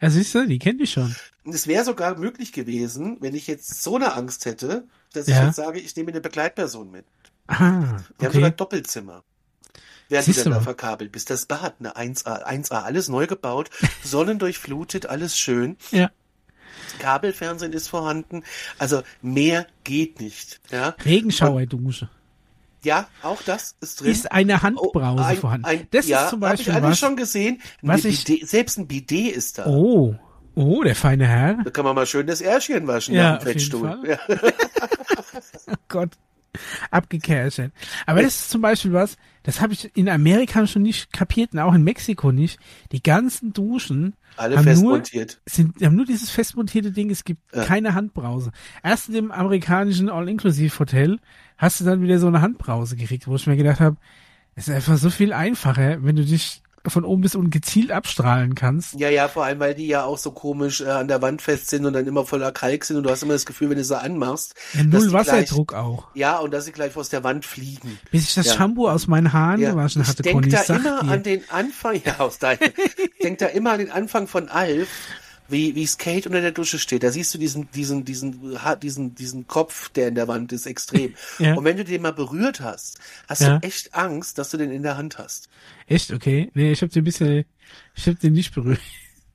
Ja, siehst du, die kennt ich schon. Und es wäre sogar möglich gewesen, wenn ich jetzt so eine Angst hätte, dass ich Ja. jetzt sage, ich nehme eine Begleitperson mit. Ah, Die haben sogar okay. Doppelzimmer. Werden Siehst du da verkabelt, bis das Bad, eine 1A, 1A, alles neu gebaut, (laughs) sonnendurchflutet, alles schön. Ja. Kabelfernsehen ist vorhanden. Also mehr geht nicht. Ja, Regenschauerdusche. Ja auch das ist drin. Ist eine Handbrause Oh, ein, vorhanden. Ein, das ja, ist zum hab Beispiel ich alles was. schon gesehen. Was ich- Bidet, selbst ein Bidet ist da. Oh, oh, der feine Herr. Da kann man mal schön das Ärschchen waschen Ja, nach dem Fettstuhl. Ja. (laughs) Oh Gott. Abgekehrt. Aber das ist zum Beispiel was, das habe ich in Amerika schon nicht kapiert und auch in Mexiko nicht. Die ganzen Duschen Alle haben nur, sind, haben nur dieses festmontierte Ding, es gibt Ja. keine Handbrause. Erst in dem amerikanischen All-Inclusive-Hotel hast du dann wieder so eine Handbrause gekriegt, wo ich mir gedacht habe, es ist einfach so viel einfacher, wenn du dich von oben bis unten gezielt abstrahlen kannst. Ja, ja, vor allem, weil die ja auch so komisch äh, an der Wand fest sind und dann immer voller Kalk sind und du hast immer das Gefühl, wenn du sie anmachst, Ja, null Wasserdruck auch. Gleich, ja, und dass sie gleich aus der Wand fliegen. Bis ich das Ja. Shampoo aus meinen Haaren Ja, gewaschen ich hatte, Conny, da ich sag immer dir. an den Anfang, (laughs) ja, aus deinem, ich denk da immer an den Anfang von Alf, wie, wie Skate unter der Dusche steht. Da siehst du diesen, diesen, diesen, diesen, diesen Kopf, der in der Wand ist, extrem. (laughs) Ja. Und wenn du den mal berührt hast, hast Ja. du echt Angst, dass du den in der Hand hast. Echt? Okay. Nee, ich hab den ein bisschen, ich hab den nicht berührt.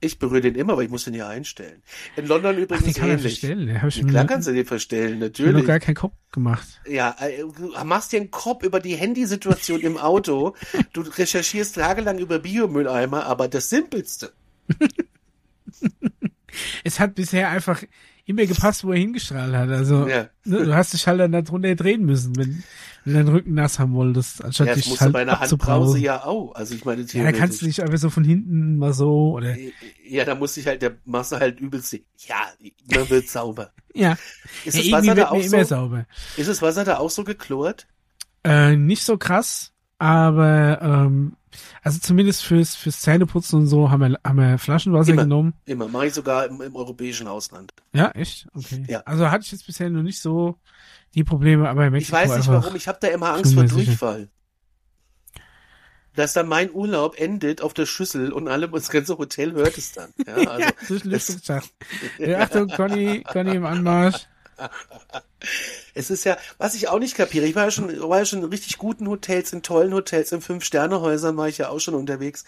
Ich berühre den immer, aber ich muss den ja einstellen. In London Ach, übrigens den kann man ähnlich. verstellen. Den hab ich Klar kannst du den verstellen, mir noch natürlich. gar keinen Kopf gemacht. Ja, äh, du machst dir einen Kopf über die Handysituation im Auto. (laughs) Du recherchierst tagelang über Biomülleimer, aber das Simpelste. (laughs) Es hat bisher einfach immer gepasst, wo er hingestrahlt hat. Also, Ja. ne, du hast dich halt dann da drunter drehen müssen, wenn, wenn du deinen Rücken nass haben wolltest, anstatt Ja, das dich musst halt du bei einer. Handbrause ja auch. Also ich meine, Ja, da kannst du dich einfach so von hinten mal so, oder, Ja, da musst ich halt, der du halt übelst. Ja, man wird sauber. (laughs) ja. Ist ja das irgendwie Wasser da auch so? sauber. Ist das Wasser da auch so geklort? Äh, nicht so krass, aber, ähm, also zumindest fürs, fürs Zähneputzen und so haben wir, haben wir Flaschenwasser Immer. genommen. Immer. Mache ich sogar im, im europäischen Ausland. Ja, echt? Okay. Ja. Also hatte ich jetzt bisher noch nicht so die Probleme, aber in Ich Mexiko weiß nicht warum, ich habe da immer Angst vor mir sicher. Durchfall. Dass dann mein Urlaub endet auf der Schüssel und alle, das ganze Hotel hört es dann. Ja, (laughs) also, ja, den Lüftungsschacht. Ja, Achtung, Conny, Conny im Anmarsch. (laughs) Es ist ja, was ich auch nicht kapiere, ich war ja schon, war ja schon in richtig guten Hotels, in tollen Hotels, in Fünf-Sterne-Häusern war ich ja auch schon unterwegs.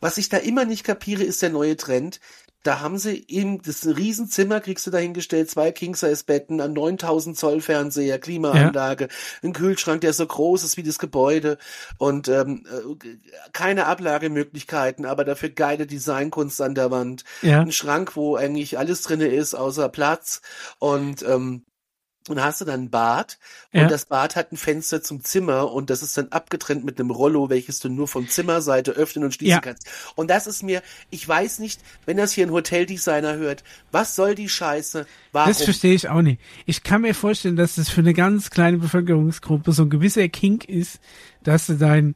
Was ich da immer nicht kapiere, ist der neue Trend. Da haben sie eben, das Riesenzimmer, kriegst du dahingestellt, zwei King-Size-Betten, ein 9000 Zoll Fernseher, Klimaanlage, ein Kühlschrank, der so groß ist wie das Gebäude und ähm, äh, keine Ablagemöglichkeiten, aber dafür geile Designkunst an der Wand Ja. ein Schrank, wo eigentlich alles drinne ist, außer Platz. Und ähm, und da hast du dann ein Bad und Ja. das Bad hat ein Fenster zum Zimmer und das ist dann abgetrennt mit einem Rollo, welches du nur von Zimmerseite öffnen und schließen Ja. kannst. Und das ist mir, ich weiß nicht, wenn das hier ein Hoteldesigner hört, was soll die Scheiße? Warum? Das verstehe ich auch nicht. Ich kann mir vorstellen, dass das für eine ganz kleine Bevölkerungsgruppe so ein gewisser Kink ist, dass du deinen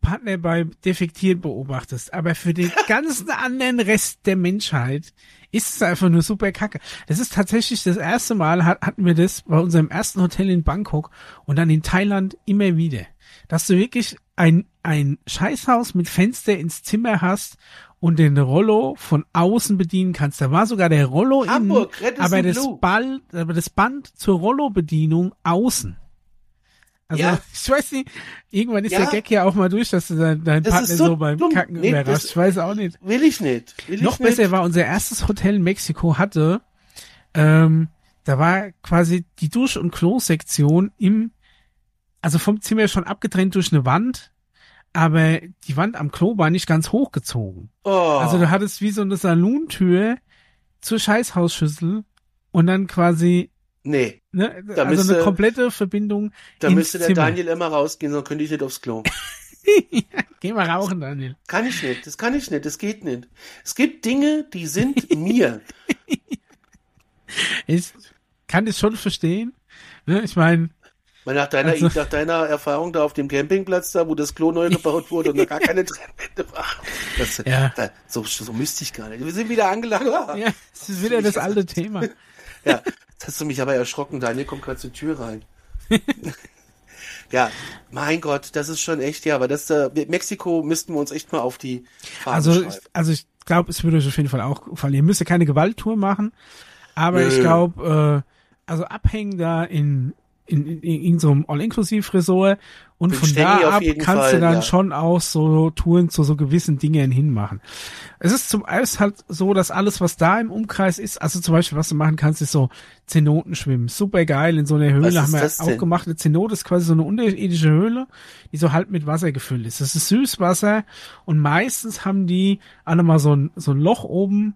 Partner beim Defektieren beobachtest. Aber für den (laughs) ganzen anderen Rest der Menschheit ist es einfach nur super kacke. Das ist tatsächlich das erste Mal, hat, hatten wir das bei unserem ersten Hotel in Bangkok und dann in Thailand immer wieder. Dass du wirklich ein, ein Scheißhaus mit Fenster ins Zimmer hast und den Rollo von außen bedienen kannst. Da war sogar der Rollo Hamburg, innen, aber das. Ball, aber das Band zur Rollo-Bedienung außen. Also, Ja. (laughs) ich weiß nicht, irgendwann ist Ja. der Gag ja auch mal durch, dass du deinen dein Partner so, so beim dumm. Kacken Nee, überrascht. Ich weiß auch nicht. Will ich nicht. Will ich Noch nicht. besser war unser erstes Hotel in Mexiko hatte, ähm, da war quasi die Dusch- und Klo-Sektion im, also vom Zimmer schon abgetrennt durch eine Wand, aber die Wand am Klo war nicht ganz hochgezogen. Oh. Also du hattest wie so eine Salontür zur Scheißhausschüssel und dann quasi, nee, ne, Da also müsste- eine komplette Verbindung da müsste der Zimmer. Daniel immer rausgehen, sonst könnte ich nicht aufs Klo. (laughs) Geh mal rauchen, Daniel. Kann ich nicht, das kann ich nicht, das geht nicht. Es gibt Dinge, die sind mir. (laughs) Ich kann das schon verstehen. Ne? Ich meine, Weil nach deiner, Also- nach deiner Erfahrung da auf dem Campingplatz da, wo das Klo neu gebaut (laughs) wurde und da gar keine Trennwände war. Das, Ja. da, so, so müsste ich gar nicht. Wir sind wieder angelangt. Ja, es ist wieder das alte Thema. Ja, jetzt hast du mich aber erschrocken. Daniel kommt gerade zur Tür rein. (laughs) ja, mein Gott, das ist schon echt, ja, aber das, äh, Mexiko müssten wir uns echt mal auf die Fahne Also, schreiben. ich- also ich glaube, es würde euch auf jeden Fall auch gefallen. Ihr müsst ja keine Gewalttour machen, aber Nö. ich glaube, äh, also abhängen da in in, in, in so einem All-Inklusiv-Resort und von da ab kannst Fall, du dann ja. schon auch so Touren zu so gewissen Dingen hinmachen. Es ist zum alles halt so, dass alles, was da im Umkreis ist, also zum Beispiel, was du machen kannst, ist so Zenoten schwimmen. Super geil, in so einer Höhle haben wir das auch gemacht. Eine Zenote ist quasi so eine unterirdische Höhle, die so halb mit Wasser gefüllt ist. Das ist Süßwasser und meistens haben die alle mal so ein, so ein Loch oben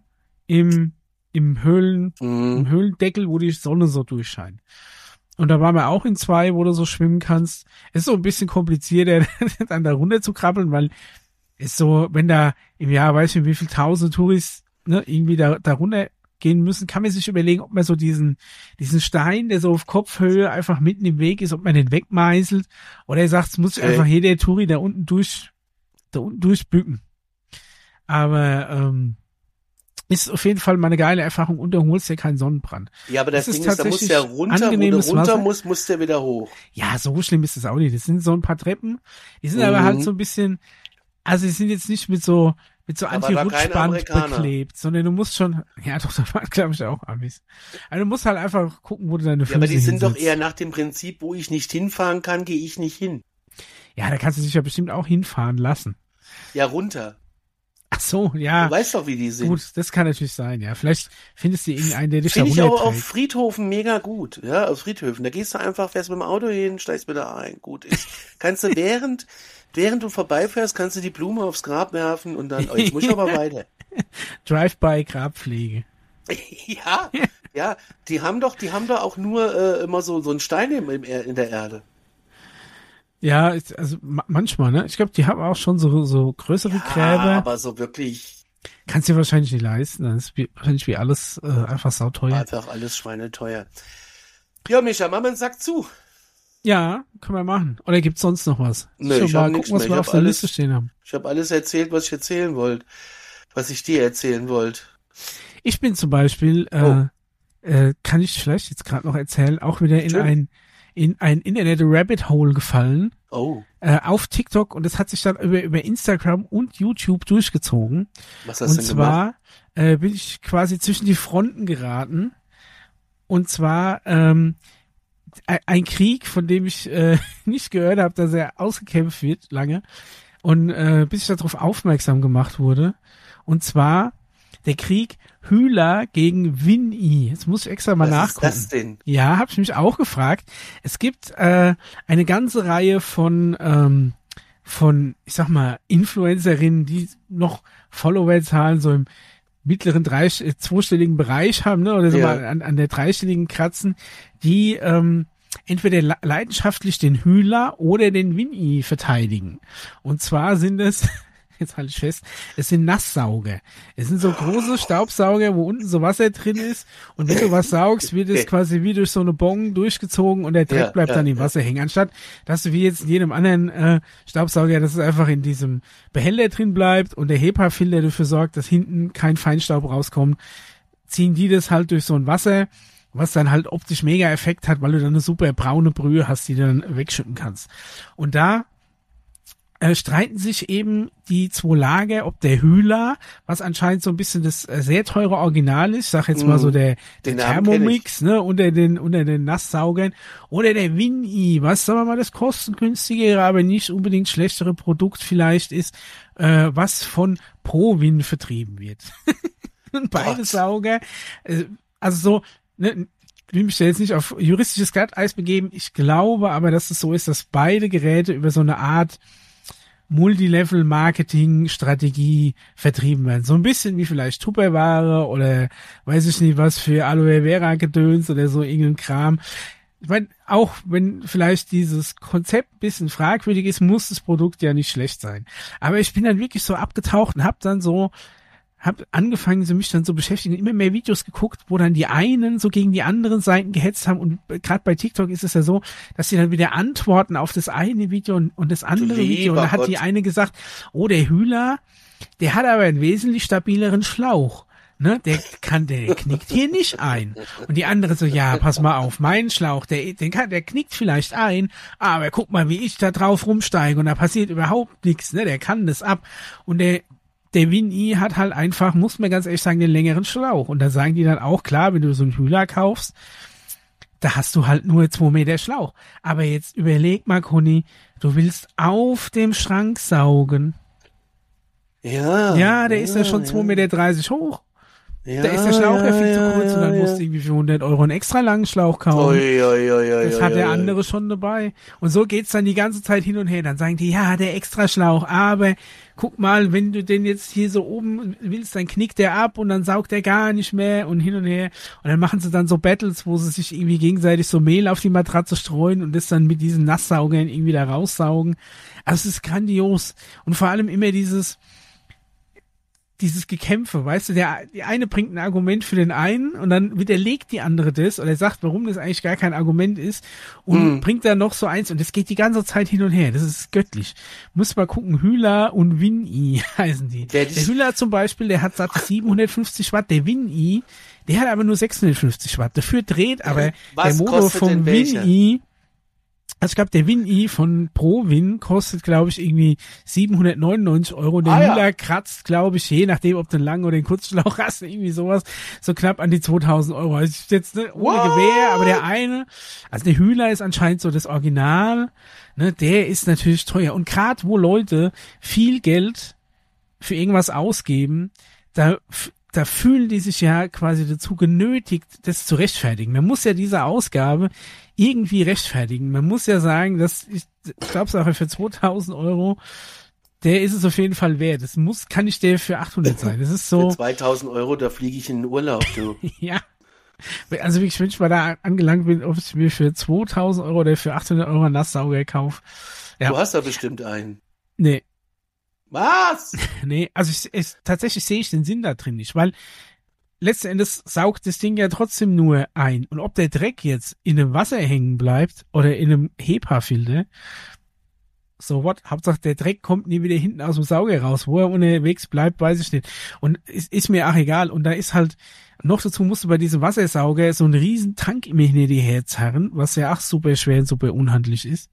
im, im Höhlen, Mhm. im Höhlendeckel, wo die Sonne so durchscheint. Und da waren wir auch in zwei, wo du so schwimmen kannst. Ist so ein bisschen komplizierter, (laughs) dann da runter zu krabbeln, weil ist so, wenn da im Jahr, weiß ich nicht, wie viel tausend Touris ne, irgendwie da, da runter gehen müssen, kann man sich überlegen, ob man so diesen, diesen Stein, der so auf Kopfhöhe einfach mitten im Weg ist, ob man den wegmeißelt oder er sagt, es muss Okay. einfach jeder Touri da unten durch, da unten durchbücken. Aber ähm, ist auf jeden Fall mal eine geile Erfahrung und du holst dir keinen Sonnenbrand. Ja, aber das, Das ist Ding ist, da muss der runter, wo der runter Wasser. muss, muss der wieder hoch. Ja, so schlimm ist es auch nicht. Das sind so ein paar Treppen. Die sind Mhm. aber halt so ein bisschen, also die sind jetzt nicht mit so, mit so Anti-Rutschband beklebt, sondern du musst schon, (laughs) ja doch, da waren glaube ich auch Amis. Also du musst halt einfach gucken, wo du deine Füße Ja, aber die sind doch eher nach dem Prinzip, wo ich nicht hinfahren kann, gehe ich nicht hin. Ja, da kannst du dich ja bestimmt auch hinfahren lassen. Ja, runter. Ach so, ja. Du weißt doch, wie die sind. Gut, das kann natürlich sein, ja. Vielleicht findest du irgendeinen, der dich da Finde ich auch auf. Friedhofen mega gut, ja, auf Friedhöfen. Da gehst du einfach, fährst mit dem Auto hin, steigst wieder ein, gut ist. Kannst du (laughs) während, während du vorbeifährst, kannst du die Blume aufs Grab werfen und dann, oh, jetzt muss ich aber weiter. (laughs) Drive-by-Grabpflege. (laughs) ja, ja, die haben doch, die haben doch auch nur äh, immer so, so einen Stein im, in der Erde. Ja, also ma manchmal, ne? Ich glaube, die haben auch schon so, so größere Ja, Gräber. aber so wirklich Kannst dir wahrscheinlich nicht leisten. Das ist wie, wahrscheinlich wie alles äh, einfach sauteuer. einfach alles schweineteuer. Ja, Micha, mach mal einen Sack zu. Ja, können wir machen. Oder gibt's sonst noch was? Nee, Schon ich mal gucken, was mehr. wir auf der alles- Liste stehen haben. Ich habe alles erzählt, was ich erzählen wollte. Was ich dir erzählen wollte. Ich bin zum Beispiel, äh, Oh. äh, kann ich vielleicht jetzt gerade noch erzählen, auch wieder in Schön. ein in ein Internet Rabbit Hole gefallen Oh, äh, auf TikTok und das hat sich dann über über Instagram und YouTube durchgezogen. was hast du und gemacht? zwar äh, bin ich quasi zwischen die Fronten geraten. Und zwar ähm, ein- ein Krieg, von dem ich äh, (laughs) nicht gehört habe, dass er ausgekämpft wird lange. Und äh, bis ich darauf aufmerksam gemacht wurde. Und zwar der Krieg Hühler gegen Winnie. Jetzt muss ich extra mal Was nachgucken. ist das denn? Ja, habe ich mich auch gefragt. Es gibt äh, eine ganze Reihe von ähm, von, ich sag mal, Influencerinnen, die noch Followerzahlen so im mittleren drei, äh, zweistelligen Bereich haben, ne, oder so Ja. mal an, an der dreistelligen kratzen, die ähm, entweder le- leidenschaftlich den Hühler oder den Winnie verteidigen. Und zwar sind es, jetzt halte ich fest, es sind Nasssauger. Es sind so große Staubsauger, wo unten so Wasser drin ist und wenn du was saugst, wird es quasi wie durch so eine Bong durchgezogen und der Dreck Ja, bleibt ja, dann im ja. Wasser hängen. Anstatt, dass du wie jetzt in jedem anderen äh, Staubsauger, dass es einfach in diesem Behälter drin bleibt und der HEPA-Filter dafür sorgt, dass hinten kein Feinstaub rauskommt, ziehen die das halt durch so ein Wasser, was dann halt optisch mega Effekt hat, weil du dann eine super braune Brühe hast, die du dann wegschütten kannst. Und da äh, streiten sich eben die zwei Lager, ob der Hühler, was anscheinend so ein bisschen das äh, sehr teure Original ist, sag jetzt mal so der, der kenn Thermomix, ne, unter den, unter den Nasssaugern, oder der Winnie, was sagen wir mal das kostengünstigere, aber nicht unbedingt schlechtere Produkt vielleicht ist, äh, was von ProWin vertrieben wird. (laughs) Und beide Gott. Sauger, äh, also so, ne, will mich da jetzt nicht auf juristisches Glatteis begeben. Ich glaube aber, dass es so ist, dass beide Geräte über so eine Art Multilevel-Marketing-Strategie vertrieben werden. So ein bisschen wie vielleicht Tupperware oder weiß ich nicht was für Aloe Vera-Gedöns oder so irgendein Kram. Ich meine, auch wenn vielleicht dieses Konzept bisschen fragwürdig ist, muss das Produkt ja nicht schlecht sein. Aber ich bin dann wirklich so abgetaucht und hab dann so hab angefangen, so mich dann so beschäftigen, immer mehr Videos geguckt, wo dann die einen so gegen die anderen Seiten gehetzt haben und gerade bei TikTok ist es ja so, dass sie dann wieder antworten auf das eine Video und, und das andere lieber Video und da hat die Gott. eine gesagt, oh, der Hühler, der hat aber einen wesentlich stabileren Schlauch. Ne, der kann, der knickt hier nicht ein. Und die andere so, ja, pass mal auf, mein Schlauch, der, den kann, der knickt vielleicht ein, aber guck mal, wie ich da drauf rumsteige und da passiert überhaupt nichts, ne, der kann das ab. Und der, der Winnie hat halt einfach, muss man ganz ehrlich sagen, den längeren Schlauch. Und da sagen die dann auch, klar, wenn du so einen Hühler kaufst, da hast du halt nur zwei Meter Schlauch. Aber jetzt überleg mal, Conny, du willst auf dem Schrank saugen. Ja. Ja, der ist ja schon zwei Meter dreißig hoch. Ja, Da ist der Schlauch ja, viel zu ja, kurz und dann ja. musst du irgendwie für 100 Euro einen extra langen Schlauch kaufen. Ui, ui, ui, Das hat der andere schon dabei. Und so geht's dann die ganze Zeit hin und her. Dann sagen die, ja, der extra Schlauch, aber guck mal, wenn du den jetzt hier so oben willst, dann knickt der ab und dann saugt der gar nicht mehr und hin und her. Und dann machen sie dann so Battles, wo sie sich irgendwie gegenseitig so Mehl auf die Matratze streuen und das dann mit diesen Nasssaugern irgendwie da raussaugen. Also es ist grandios. Und vor allem immer dieses, dieses Gekämpfe, weißt du, der, die eine bringt ein Argument für den einen und dann widerlegt die andere das oder sagt, warum das eigentlich gar kein Argument ist und Mhm. bringt dann noch so eins und das geht die ganze Zeit hin und her. Das ist göttlich. Muss mal gucken, Hühler und Win-I (laughs) heißen die. Der- Der, Hühler zum Beispiel, der hat satte 750 Watt, der Win-I, der hat aber nur 650 Watt. Dafür dreht aber Was der Motor vom? Win-I also ich glaube, der Win-I von ProWin kostet, glaube ich, irgendwie 799 Euro. Der Ah, ja. Müller kratzt, glaube ich, je nachdem, ob du einen langen oder einen Kurzschlauch hast, irgendwie sowas, so knapp an die 2000 Euro. Also ist jetzt ne, ohne What? Gewehr, aber der eine, also der Hühler ist anscheinend so das Original, ne, der ist natürlich teuer. Und gerade wo Leute viel Geld für irgendwas ausgeben, da, da fühlen die sich ja quasi dazu genötigt, das zu rechtfertigen. Man muss ja diese Ausgabe irgendwie rechtfertigen. Man muss ja sagen, dass ich, ich glaube, für 2000 Euro, der ist es auf jeden Fall wert. Das muss, kann nicht der für 800 sein. Das ist Für so, 2000 Euro, da fliege ich in den Urlaub, du. (laughs) ja. Also wirklich, wenn ich mal da angelangt bin, ob ich mir für 2000 Euro oder für 800 Euro einen Nasssauger kaufe. Ja. Du hast da bestimmt einen. Nee, Was? (laughs) Nee, also ich, ich, tatsächlich sehe ich den Sinn da drin nicht, weil letzten Endes saugt das Ding ja trotzdem nur ein. Und ob der Dreck jetzt in einem Wasser hängen bleibt oder in einem HEPA-Filter, so what, Hauptsache der Dreck kommt nie wieder hinten aus dem Sauger raus. Wo er unterwegs bleibt, weiß ich nicht. Und es ist mir auch egal. Und da ist halt, noch dazu musst du bei diesem Wassersauger so einen riesen Tank immer hinter dir herzerren, was ja auch super schwer und super unhandlich ist.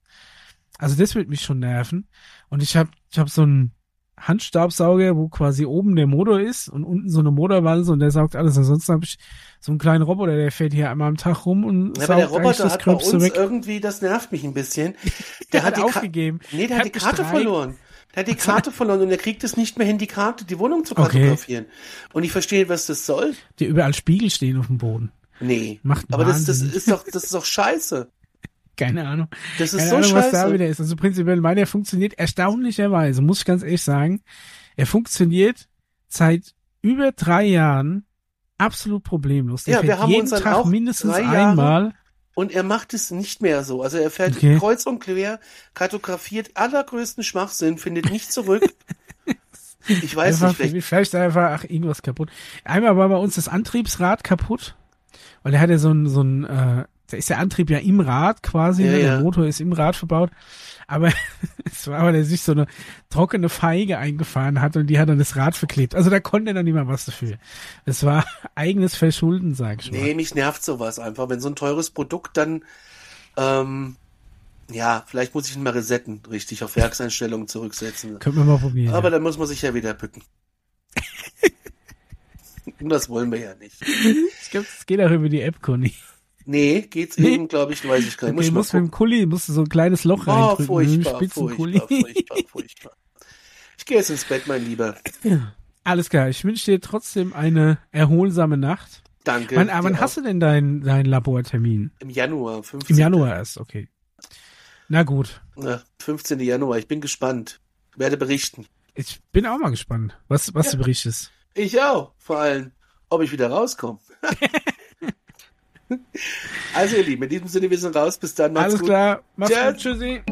Also das wird mich schon nerven. Und ich habe ich hab so einen Handstaubsauger, wo quasi oben der Motor ist und unten so eine Motorwalze und der saugt alles. Ansonsten habe ich so einen kleinen Roboter, der fährt hier einmal am Tag rum und Ja, aber der saugt Roboter das hat bei uns weg. irgendwie, das nervt mich ein bisschen. (laughs) Der Der hat hat aufgegeben. Nee, der Hat hat die Karte gestreikt. verloren. Der hat die (laughs) Karte verloren und er kriegt es nicht mehr hin, die Karte, die Wohnung zu Okay. kartografieren. Und ich verstehe, was das soll. Die überall Spiegel stehen auf dem Boden. Nee. Macht Aber das, das ist doch, das ist doch scheiße. Keine Ahnung. Das ist Keine so Ahnung, was da scheiße. wieder ist. Also prinzipiell meiner funktioniert erstaunlicherweise, muss ich ganz ehrlich sagen. Er funktioniert seit über drei Jahren absolut problemlos. Der Ja, wir haben jeden uns dann Tag auch mindestens drei Jahre- einmal. Und er macht es nicht mehr so. Also er fährt Okay. kreuz und quer, kartografiert allergrößten Schwachsinn, findet nicht zurück. (laughs) Ich weiß einfach, nicht, vielleicht, einfach ach, irgendwas kaputt. Einmal war bei uns das Antriebsrad kaputt, weil der hat ja so ein, so ein, äh, da ist der Antrieb ja im Rad quasi, Ja, ne? ja. der Motor ist im Rad verbaut. Aber (laughs) es war, weil er sich so eine trockene Feige eingefahren hat und die hat dann das Rad verklebt. Also da konnte er dann nicht mal was dafür. Das war (laughs) eigenes Verschulden, sag ich mal. nee, mich nervt sowas einfach. Wenn so ein teures Produkt dann, ähm, ja, vielleicht muss ich ihn mal resetten, richtig, auf Werkseinstellungen zurücksetzen. Können wir mal probieren. Aber dann muss man sich ja wieder bücken. (laughs) Und das wollen wir ja nicht. ich glaube, das geht auch über die App, Conny. Nee, geht's Nee. eben, glaube ich, weiß ich gar nicht. Muss mal musst mit dem. Kuli, musst du so ein kleines Loch Oh, reindrücken. furchtbar, furchtbar, furchtbar, furchtbar. Ich gehe jetzt ins Bett, mein Lieber. Alles klar, ich wünsche dir trotzdem eine erholsame Nacht. Danke. Wann, wann hast du denn deinen deinen Labortermin? Im Januar, 15. Im Januar erst, okay. Na gut, Ja, 15. Januar, ich bin gespannt. Werde berichten. ich bin auch mal gespannt, was, was Ja. du berichtest. Ich auch, vor allem, ob ich wieder rauskomme. (laughs) also ihr Lieben, in diesem Sinne, wir sind raus. Bis dann, macht's Alles gut. klar, mach's Tschüss. gut, tschüssi.